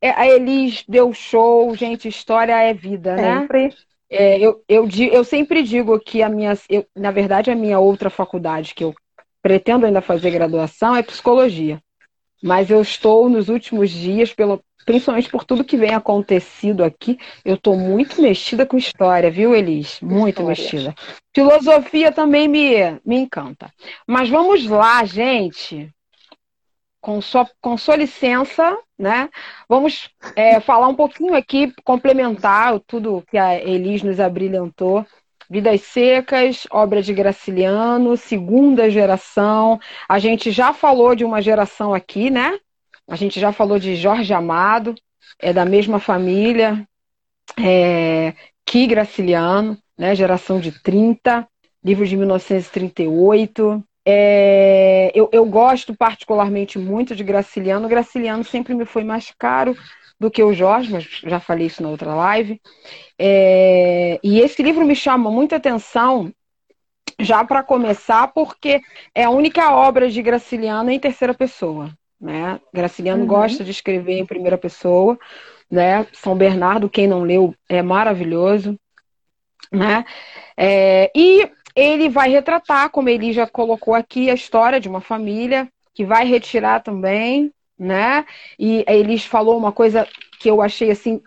É, a Elis deu show, gente, história é vida, né? Sempre. É, eu, eu, eu sempre digo que a minha, eu, na verdade, a minha outra faculdade que eu pretendo ainda fazer graduação é psicologia. Mas eu estou nos últimos dias, pelo, principalmente por tudo que vem acontecido aqui, eu estou muito mexida com história, viu, Elis? Muito história. mexida. Filosofia também me, me encanta. Mas vamos lá, gente com sua, com sua licença, né? Vamos é, falar um pouquinho aqui, complementar tudo que a Elis nos abrilhantou. Vidas Secas, obra de Graciliano, segunda geração. A gente já falou de uma geração aqui, né? A gente já falou de Jorge Amado, é da mesma família é, que Graciliano, né? Geração de 30, livro de 1938. É, eu, eu, gosto particularmente muito de Graciliano. Graciliano sempre me foi mais caro do que o Jorge, mas já falei isso na outra live. É, e esse livro me chama muita atenção, já para começar, porque é a única obra de Graciliano em terceira pessoa. Né? Graciliano uhum. gosta de escrever em primeira pessoa. Né? São Bernardo, quem não leu, é maravilhoso. Né? É, e ele vai retratar, como ele já colocou aqui, a história de uma família que vai retirar também, né? E Elis falou uma coisa que eu achei assim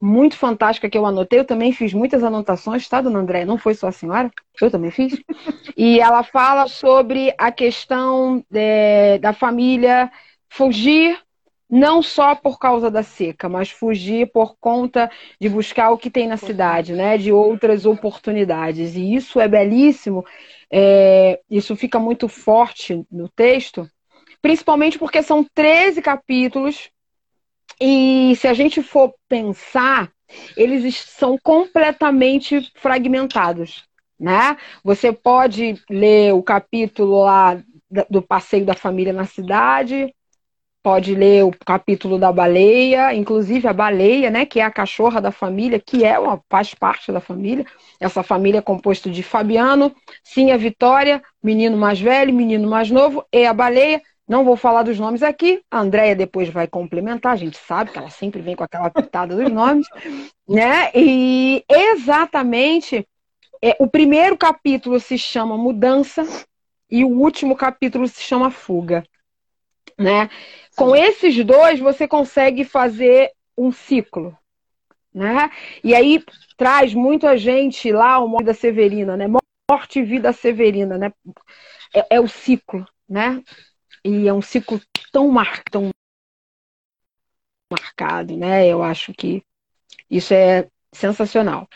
muito fantástica que eu anotei. Eu também fiz muitas anotações, tá, dona André? Não foi só a senhora? Eu também fiz. E ela fala sobre a questão é, da família fugir não só por causa da seca, mas fugir por conta de buscar o que tem na cidade, né? De outras oportunidades. E isso é belíssimo, é, isso fica muito forte no texto, principalmente porque são 13 capítulos, e se a gente for pensar, eles são completamente fragmentados. Né? Você pode ler o capítulo lá do passeio da família na cidade, pode ler o capítulo da baleia, inclusive a baleia, né, que é a cachorra da família, que é uma, faz parte da família. Essa família é composta de Fabiano, sim a Vitória, menino mais velho, menino mais novo e a baleia. Não vou falar dos nomes aqui, a Andrea depois vai complementar, a gente sabe que ela sempre vem com aquela pitada dos nomes, né? E exatamente é, o primeiro capítulo se chama Mudança e o último capítulo se chama Fuga, né? Com esses dois, você consegue fazer um ciclo. Né? E aí traz muito a gente lá o Vida Severina, né? Morte e Vida Severina, né? É, é, o ciclo, né? E é um ciclo tão, mar, tão marcado, né? Eu acho que isso é sensacional.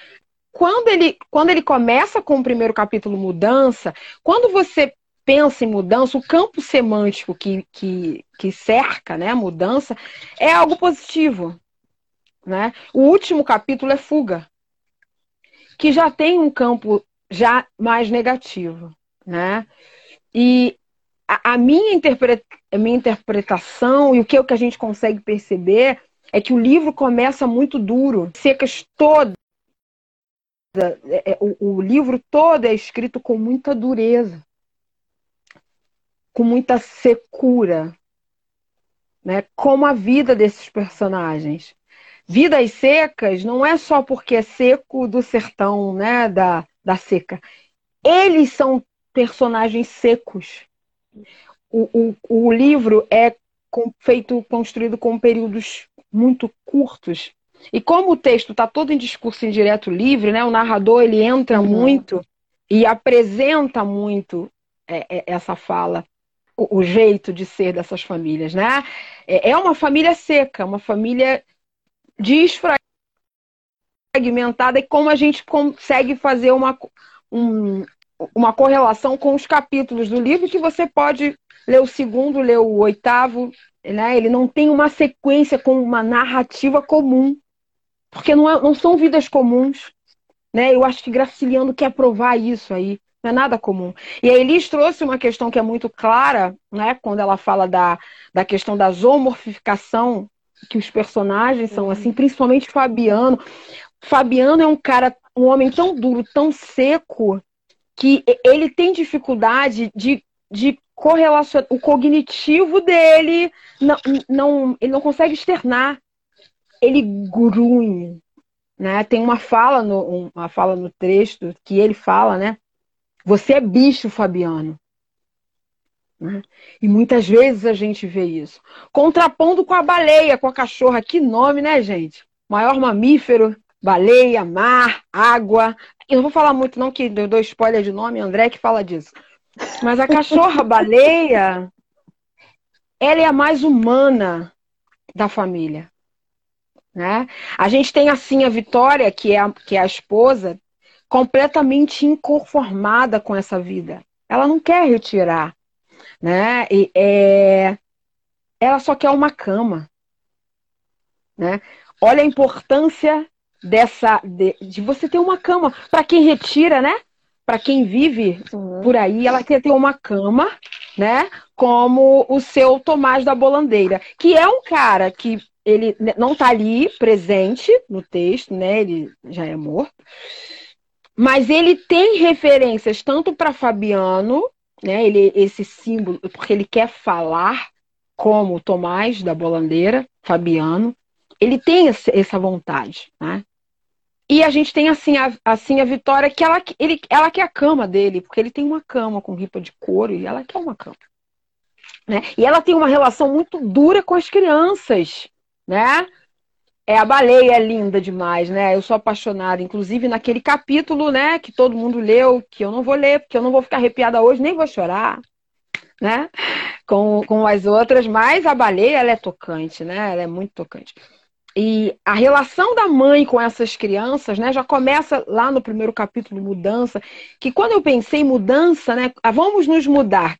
Quando ele, quando ele começa com o primeiro capítulo Mudança, quando você pensa em mudança, o campo semântico que, que, que cerca né, a mudança é algo positivo. Né? O último capítulo é fuga, que já tem um campo já mais negativo. Né? E a, a minha, interpre, a minha interpretação e o que, é o que a gente consegue perceber é que o livro começa muito duro, secas todas. É, é, o, o livro todo é escrito com muita dureza com muita secura, né? Como a vida desses personagens. Vidas secas não é só porque é seco do sertão, né? Da, da seca. Eles são personagens secos. O, o, o livro é feito, construído com períodos muito curtos. E como o texto está todo em discurso indireto livre, né? O narrador ele entra uhum. muito e apresenta muito é, é, essa fala o, jeito de ser dessas famílias, né? É, é uma família seca, uma família desfragmentada e como a gente consegue fazer uma, um, uma correlação com os capítulos do livro que você pode ler o segundo, ler o oitavo, né? Ele não tem uma sequência com uma narrativa comum, porque não, é, não são vidas comuns, né? Eu acho que Graciliano quer provar isso aí. Não é nada comum. E a Elis trouxe uma questão que é muito clara, né? Quando ela fala da, da questão da zoomorfificação, que os personagens são assim, principalmente Fabiano. Fabiano é um cara, um homem tão duro, tão seco, que ele tem dificuldade de, de correlacionar. O cognitivo dele não, não, ele não consegue externar. Ele grunhe. Né? Tem uma fala, no, uma fala no texto que ele fala, né? Você é bicho, Fabiano. Né? E muitas vezes a gente vê isso. Contrapondo com a baleia, com a cachorra. Que nome, né, gente? Maior mamífero, baleia, mar, água. Eu não vou falar muito, não, que eu dou spoiler de nome, André que fala disso. Mas a cachorra baleia, ela é a mais humana da família. Né? A gente tem assim a Vitória, que é a, que é a esposa, completamente inconformada com essa vida. Ela não quer retirar. Né? E, é... Ela só quer uma cama. Né? Olha a importância dessa de, de você ter uma cama. Para quem retira, né? Para quem vive uhum. por aí, ela quer ter uma cama, né? Como o seu Tomás da Bolandeira, que é um cara que ele não está ali presente no texto, né? Ele já é morto. Mas ele tem referências tanto para Fabiano, né? Ele esse símbolo, porque ele quer falar como Tomás da Bolandeira, Fabiano. Ele tem essa vontade, né? E a gente tem assim a, assim a Vitória que ela, ele, ela quer a cama dele, porque ele tem uma cama com ripa de couro e ela quer uma cama. Né? E ela tem uma relação muito dura com as crianças né? É a baleia é linda demais, né? Eu sou apaixonada, inclusive naquele capítulo, né, que todo mundo leu, que eu não vou ler, porque eu não vou ficar arrepiada hoje, nem vou chorar, né? Com, com as outras, mas a baleia ela é tocante, né? Ela é muito tocante. E a relação da mãe com essas crianças, né, já começa lá no primeiro capítulo, mudança, que quando eu pensei em mudança, né, ah, vamos nos mudar.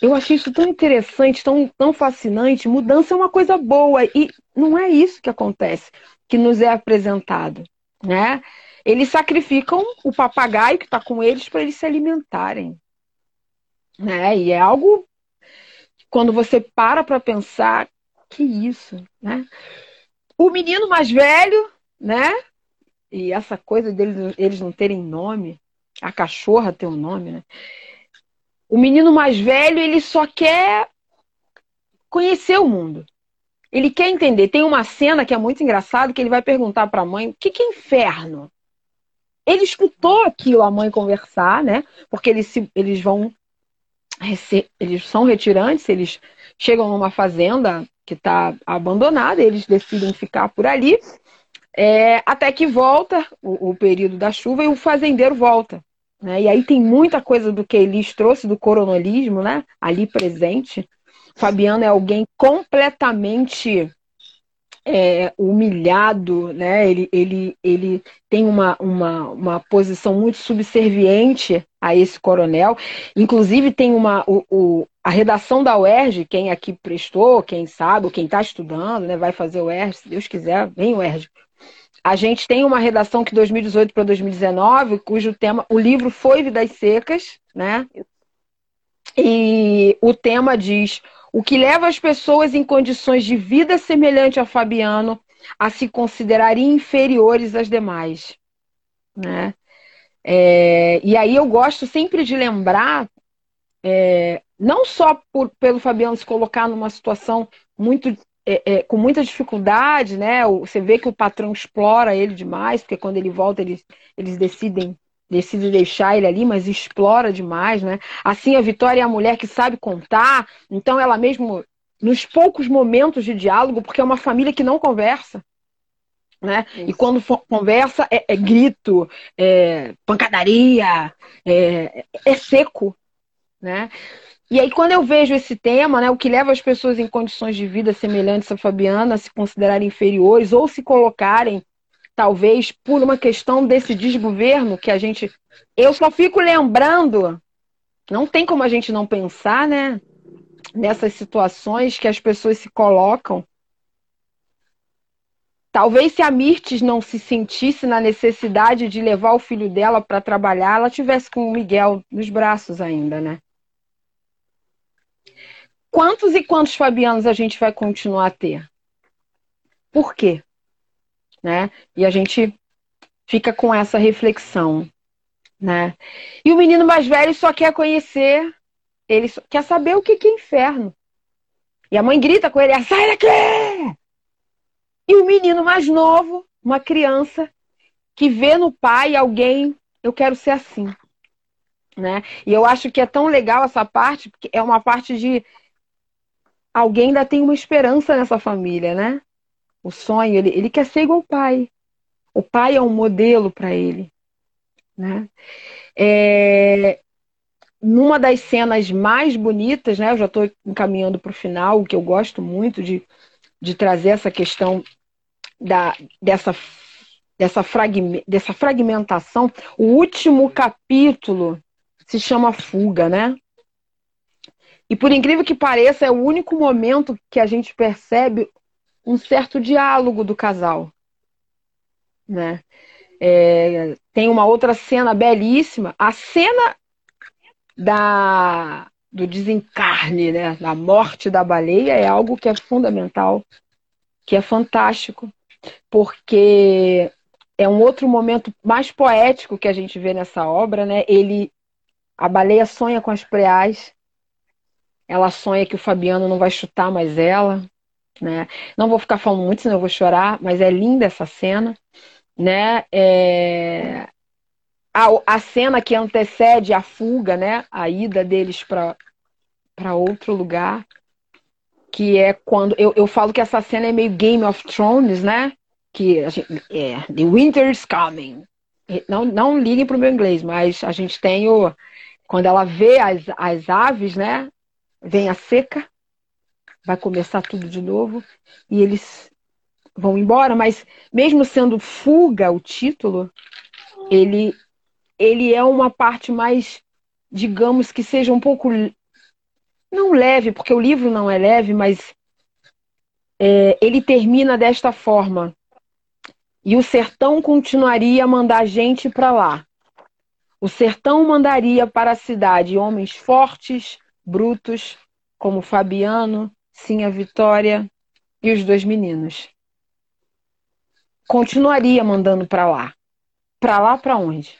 Eu achei isso tão interessante, tão, tão fascinante. Mudança é uma coisa boa e não é isso que acontece, que nos é apresentado, né? Eles sacrificam o papagaio que está com eles para eles se alimentarem, né? E é algo quando você para para pensar que isso, né? O menino mais velho, né? E essa coisa deles eles não terem nome, a cachorra tem um nome, né? O menino mais velho, ele só quer conhecer o mundo. Ele quer entender. Tem uma cena que é muito engraçada que ele vai perguntar para a mãe: o que, que é inferno? Ele escutou aquilo a mãe conversar, né? Porque eles, se, eles vão. Eles são retirantes, eles chegam numa fazenda que está abandonada, eles decidem ficar por ali, é, até que volta o, o período da chuva e o fazendeiro volta. Né? E aí tem muita coisa do que Elis trouxe do coronelismo, né? Ali presente. Fabiano é alguém completamente é, humilhado, né? Ele, ele, ele tem uma, uma, uma posição muito subserviente a esse coronel. Inclusive tem uma o, o, a redação da UERJ, quem aqui prestou, quem sabe, quem está estudando, né? Vai fazer o UERJ, se Deus quiser, vem o UERJ. A gente tem uma redação que 2018 para 2019, cujo tema, o livro foi Vidas Secas, né? E o tema diz o que leva as pessoas em condições de vida semelhante a Fabiano a se considerarem inferiores às demais, né? É, e aí eu gosto sempre de lembrar, é, não só por, pelo Fabiano se colocar numa situação muito é, é, com muita dificuldade, né? Você vê que o patrão explora ele demais, porque quando ele volta, eles, eles decidem decide deixar ele ali, mas explora demais, né? Assim, a Vitória é a mulher que sabe contar, então ela mesmo, nos poucos momentos de diálogo, porque é uma família que não conversa, né? Isso. E quando conversa, é, é grito, é pancadaria, é, é seco, né? E aí, quando eu vejo esse tema, né, o que leva as pessoas em condições de vida semelhantes a Fabiana a se considerarem inferiores ou se colocarem, talvez, por uma questão desse desgoverno que a gente. Eu só fico lembrando, não tem como a gente não pensar, né, nessas situações que as pessoas se colocam. Talvez se a Mirtes não se sentisse na necessidade de levar o filho dela para trabalhar, ela tivesse com o Miguel nos braços ainda, né? Quantos e quantos Fabianos a gente vai continuar a ter? Por quê? Né? E a gente fica com essa reflexão, né? E o menino mais velho só quer conhecer, ele quer saber o que é inferno. E a mãe grita com ele: sai daqui! E o menino mais novo, uma criança, que vê no pai alguém, eu quero ser assim. Né? E eu acho que é tão legal essa parte, porque é uma parte de alguém ainda tem uma esperança nessa família, né? O sonho, ele, ele quer ser igual ao pai. O pai é um modelo para ele, né? É, numa das cenas mais bonitas, né? Eu já estou encaminhando para o final, que eu gosto muito de, de trazer essa questão da, dessa, dessa, fragme, dessa fragmentação. O último capítulo se chama Fuga, né? E por incrível que pareça, é o único momento que a gente percebe um certo diálogo do casal. Né? É, tem uma outra cena belíssima. A cena da, do desencarne, né? da morte da baleia, é algo que é fundamental, que é fantástico, porque é um outro momento mais poético que a gente vê nessa obra. Né? Ele, a baleia sonha com as preais, ela sonha que o Fabiano não vai chutar mais ela, né? Não vou ficar falando muito, senão eu vou chorar, mas é linda essa cena, né? É... A, a cena que antecede a fuga, né? A ida deles para outro lugar, que é quando eu, eu falo que essa cena é meio Game of Thrones, né? Que a gente, é The Winter's Coming. Não, não liguem para o meu inglês, mas a gente tem o quando ela vê as, as aves, né? vem a seca, vai começar tudo de novo e eles vão embora, mas mesmo sendo fuga o título, ele ele é uma parte mais, digamos que seja um pouco não leve, porque o livro não é leve, mas é, ele termina desta forma. E o sertão continuaria a mandar gente para lá. O sertão mandaria para a cidade homens fortes, brutos, como Fabiano, Sinha Vitória e os dois meninos. Continuaria mandando para lá. Para lá para onde?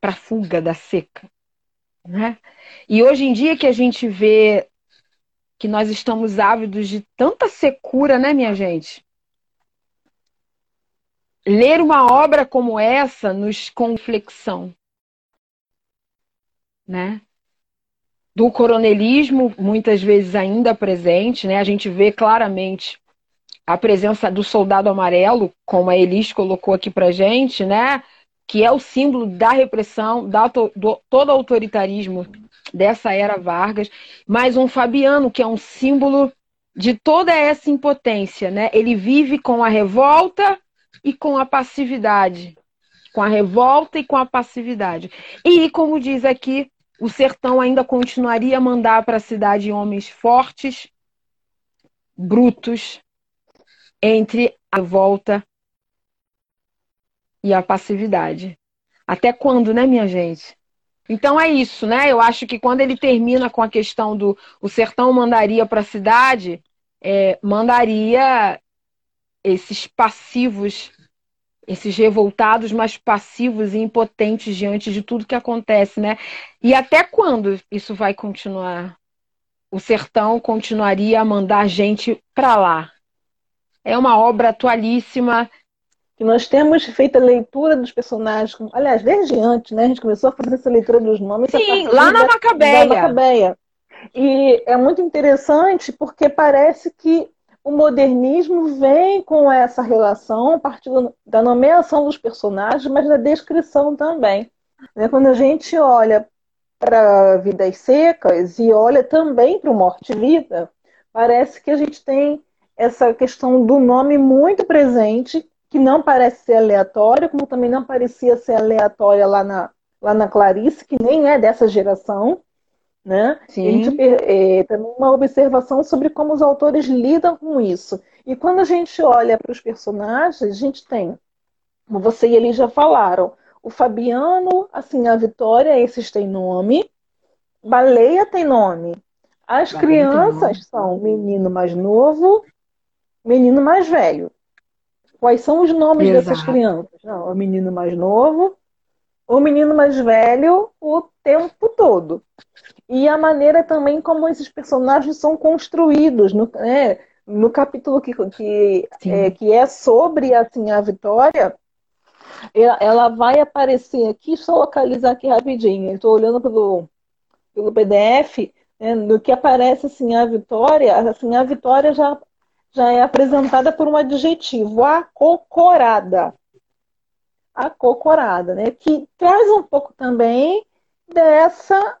Para fuga da seca, né? E hoje em dia que a gente vê que nós estamos ávidos de tanta secura, né, minha gente? Ler uma obra como essa nos conflexão, né? Do coronelismo, muitas vezes ainda presente, né? A gente vê claramente a presença do soldado amarelo, como a Elis colocou aqui pra gente, né? Que é o símbolo da repressão, da, do todo autoritarismo dessa era Vargas, mas um Fabiano, que é um símbolo de toda essa impotência, né? Ele vive com a revolta e com a passividade. Com a revolta e com a passividade. E, como diz aqui o sertão ainda continuaria a mandar para a cidade homens fortes, brutos, entre a volta e a passividade. Até quando, né, minha gente? Então é isso, né? Eu acho que quando ele termina com a questão do o sertão mandaria para a cidade, é, mandaria esses passivos esses revoltados, mas passivos e impotentes diante de tudo que acontece, né? E até quando isso vai continuar? O sertão continuaria a mandar gente para lá. É uma obra atualíssima. E nós temos feito a leitura dos personagens, aliás, desde antes, né? A gente começou a fazer essa leitura dos nomes. Sim, lá na Macabeia. Macabeia. E é muito interessante porque parece que o modernismo vem com essa relação a partir da nomeação dos personagens, mas da descrição também. Né? Quando a gente olha para Vidas Secas e olha também para o Morte e Vida, parece que a gente tem essa questão do nome muito presente, que não parece ser aleatório, como também não parecia ser aleatória lá na, lá na Clarice, que nem é dessa geração. Né? Sim. Gente é, também uma observação sobre como os autores lidam com isso. E quando a gente olha para os personagens, a gente tem, como você e ele já falaram, o Fabiano, assim, a Vitória, esses têm nome. Baleia tem nome. As Baleia crianças nome. são menino mais novo, menino mais velho. Quais são os nomes Exato. dessas crianças? Não, o menino mais novo, o menino mais velho o tempo todo. E a maneira também como esses personagens são construídos. No, né, no capítulo que, que, é, que é sobre assim, a Vitória, ela vai aparecer aqui, só localizar aqui rapidinho. Estou olhando pelo, pelo PDF, né, no que aparece assim a Vitória, assim a Vitória já já é apresentada por um adjetivo, acocorada. Acocorada, né? Que traz um pouco também dessa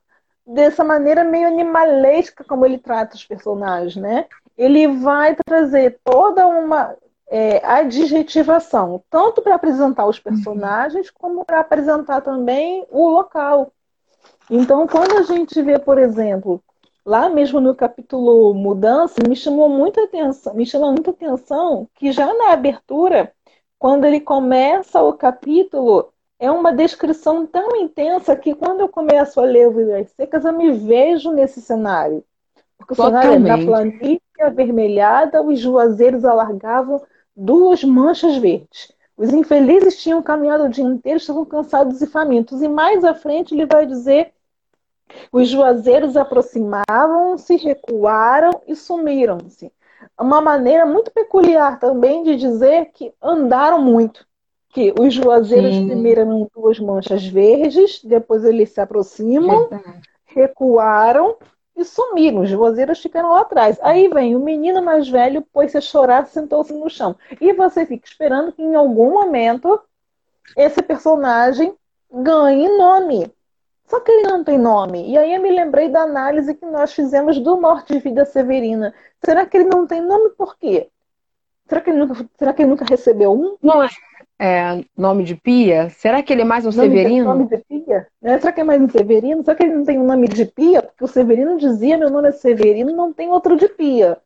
dessa maneira meio animalesca como ele trata os personagens, né? Ele vai trazer toda uma é, adjetivação, tanto para apresentar os personagens, como para apresentar também o local. Então, quando a gente vê, por exemplo, lá mesmo no capítulo Mudança, me chamou muita atenção, me chama muita atenção que já na abertura, quando ele começa o capítulo, é uma descrição tão intensa que quando eu começo a ler o Vidas Secas, eu me vejo nesse cenário. Porque o cenário é na planície avermelhada, os juazeiros alargavam duas manchas verdes. Os infelizes tinham caminhado o dia inteiro, estavam cansados e famintos. E mais à frente ele vai dizer: os juazeiros aproximavam-se, recuaram e sumiram-se. Uma maneira muito peculiar também de dizer que andaram muito. Que os juazeiros Sim. primeiro eram duas manchas verdes, depois eles se aproximam, recuaram e sumiram. Os vozeiros ficaram lá atrás. Aí vem o menino mais velho, pôs-se a chorar, sentou-se no chão. E você fica esperando que em algum momento esse personagem ganhe nome. Só que ele não tem nome. E aí eu me lembrei da análise que nós fizemos do Morte de Vida Severina. Será que ele não tem nome por quê? Será que ele nunca, será que ele nunca recebeu um? Não é é, nome de Pia? Será que ele é mais um nome Severino? De, nome de Pia? É, será que é mais um Severino? Será que ele não tem um nome de Pia? Porque o Severino dizia: meu nome é Severino, não tem outro de Pia.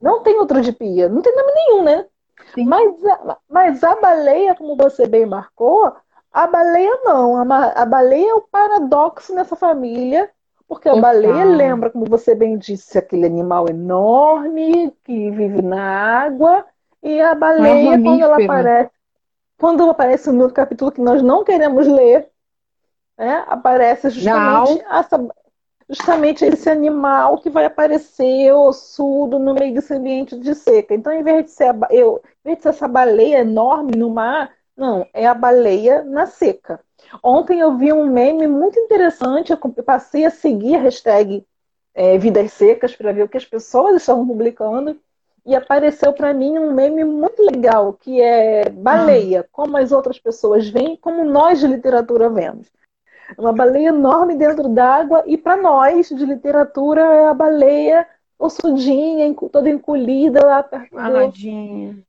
Não tem outro de Pia. Não tem nome nenhum, né? Mas a, mas a baleia, como você bem marcou, a baleia não. A, a baleia é o paradoxo nessa família. Porque a baleia lembra, como você bem disse, aquele animal enorme que vive na água. E a baleia, é quando ela aparece quando aparece no capítulo que nós não queremos ler, né, aparece justamente, essa, justamente esse animal que vai aparecer ossudo no meio desse ambiente de seca. Então, em vez de ser, a, eu, em vez de ser essa baleia enorme no mar, não, é a baleia na seca. Ontem eu vi um meme muito interessante, eu passei a seguir a hashtag é, Vidas Secas para ver o que as pessoas estavam publicando e apareceu para mim um meme muito legal, que é baleia, ah. como as outras pessoas veem, como nós de literatura vemos. Uma baleia enorme dentro d'água, e para nós de literatura é a baleia ossudinha, toda encolhida lá perto do,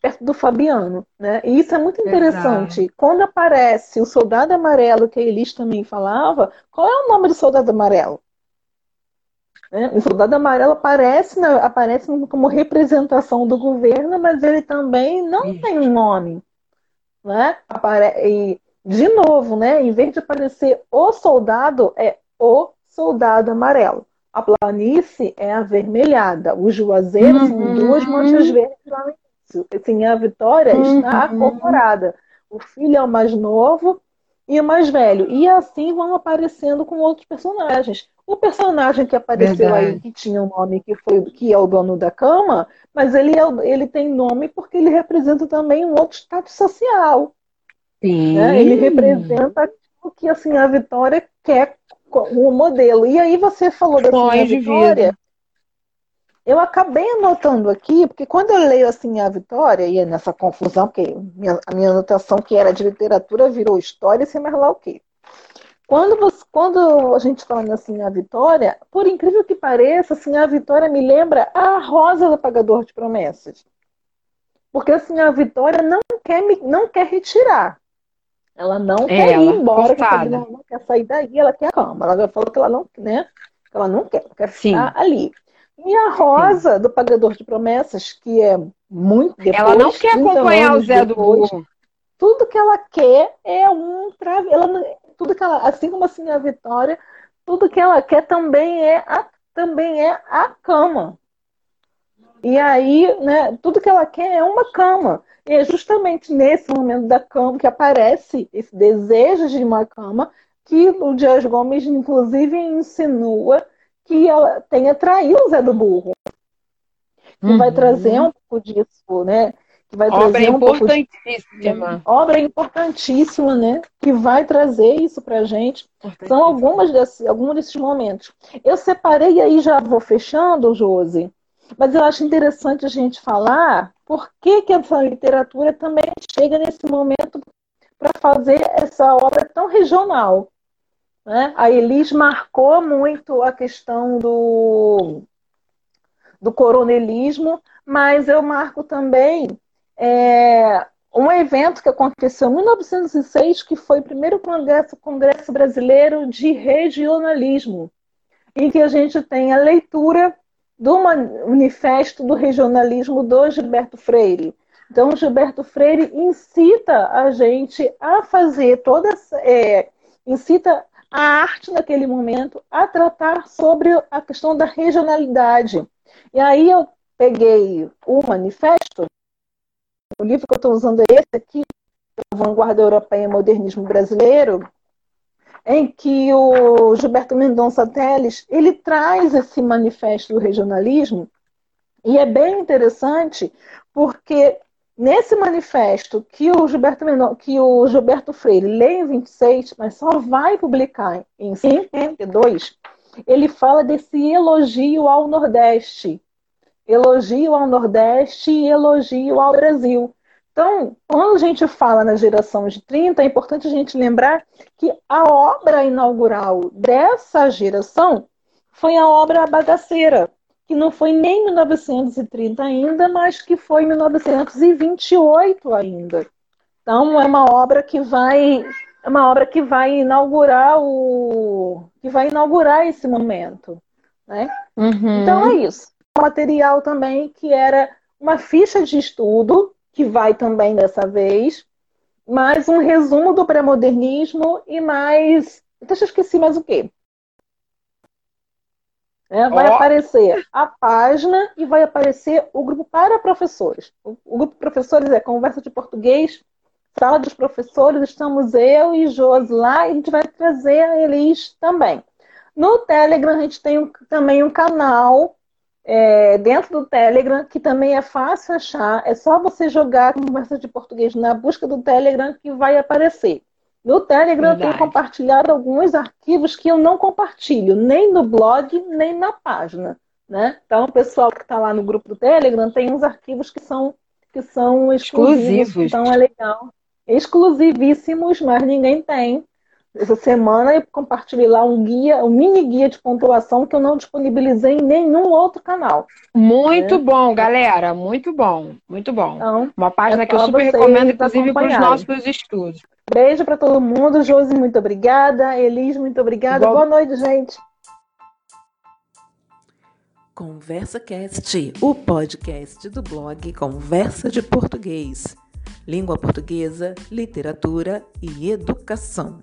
perto do Fabiano. Né? E isso é muito interessante. Verdade. Quando aparece o soldado amarelo, que a Elis também falava, qual é o nome do soldado amarelo? Né? O soldado amarelo aparece, na, aparece como representação do governo, mas ele também não Isso. tem um nome. Né? Apare... E, de novo, né? em vez de aparecer o soldado, é o soldado amarelo. A planície é avermelhada. Os juazeiros uhum. são duas manchas verdes lá no início. Assim, a vitória uhum. está acocorada. O filho é o mais novo e o mais velho. E assim vão aparecendo com outros personagens. O personagem que apareceu Verdade. aí, que tinha um nome que foi que é o dono da cama, mas ele, é, ele tem nome porque ele representa também um outro status social. Sim. Né? Ele representa o que assim, a Vitória quer o modelo. E aí você falou da Vitória. Eu acabei anotando aqui, porque quando eu leio assim a Vitória, e é nessa confusão, porque minha, a minha anotação que era de literatura virou história, sem mais lá o quê. Quando, você, quando a gente fala assim a Vitória, por incrível que pareça, assim, a Vitória me lembra a Rosa do Pagador de Promessas. Porque assim, a Vitória não quer, não quer retirar. Ela não é, quer ir embora, ela não quer sair daí, ela quer a cama. Ela já falou que ela não, né? Ela não quer, quer ficar Sim. ali. E a Rosa, Sim. do Pagador de Promessas, que é muito depois, Ela não quer acompanhar o Zé depois, do Burro. Tudo que ela quer é um ela tudo que ela, assim como assim a Vitória, tudo que ela quer também é a, também é a cama. E aí, né, tudo que ela quer é uma cama. E é justamente nesse momento da cama que aparece esse desejo de uma cama que o Dias Gomes, inclusive, insinua que ela tenha traído o Zé do Burro. Que uhum. vai trazer um pouco disso, né? Que vai obra trazer um importantíssima. De... Obra importantíssima, né? Que vai trazer isso pra gente. São algumas desse, alguns desses momentos. Eu separei aí, já vou fechando, Josi, mas eu acho interessante a gente falar por que, que essa literatura também chega nesse momento para fazer essa obra tão regional. Né? A Elis marcou muito a questão do, do coronelismo, mas eu marco também é, um evento que aconteceu em 1906, que foi o primeiro congresso, congresso brasileiro de regionalismo, em que a gente tem a leitura do manifesto do regionalismo do Gilberto Freire. Então, Gilberto Freire incita a gente a fazer toda é, incita a arte naquele momento a tratar sobre a questão da regionalidade. E aí eu peguei o manifesto, o livro que eu estou usando é esse aqui, Vanguarda Europeia e Modernismo Brasileiro, em que o Gilberto Mendonça Teles ele traz esse manifesto do regionalismo e é bem interessante porque Nesse manifesto que o Gilberto, que o Gilberto Freire lê em 26, mas só vai publicar em 52, ele fala desse elogio ao Nordeste. Elogio ao Nordeste e elogio ao Brasil. Então, quando a gente fala na geração de 30, é importante a gente lembrar que a obra inaugural dessa geração foi a obra Bagaceira, que não foi nem 1930 ainda, mas que foi 1928 ainda. Então é uma obra que vai é uma obra que vai inaugurar o que vai inaugurar esse momento, né? Uhum. Então é isso. Material também que era uma ficha de estudo que vai também dessa vez, mais um resumo do pré-modernismo e mais, deixa eu esqueci mais o quê? É, vai oh. aparecer a página e vai aparecer o grupo para professores. O, o grupo de professores é Conversa de Português, Sala dos Professores, estamos eu e Josi lá e a gente vai trazer a Elis também. No Telegram a gente tem um, também um canal é, dentro do Telegram que também é fácil achar. É só você jogar Conversa de Português na busca do Telegram que vai aparecer. No Telegram Verdade. eu tenho compartilhado alguns arquivos que eu não compartilho, nem no blog, nem na página. Né? Então, o pessoal que está lá no grupo do Telegram tem uns arquivos que são, que são exclusivos, exclusivos. Então é legal. Exclusivíssimos, mas ninguém tem. Essa semana eu compartilhei lá um guia, um mini guia de pontuação que eu não disponibilizei em nenhum outro canal. Muito né? bom, galera. Muito bom. Muito bom. Então, Uma página é que eu super recomendo, inclusive, para os nossos estudos. Beijo para todo mundo. Josi, muito obrigada. Elis, muito obrigada. Boa, Boa noite, gente. Conversa Cast, o podcast do blog Conversa de Português. Língua portuguesa, literatura e educação.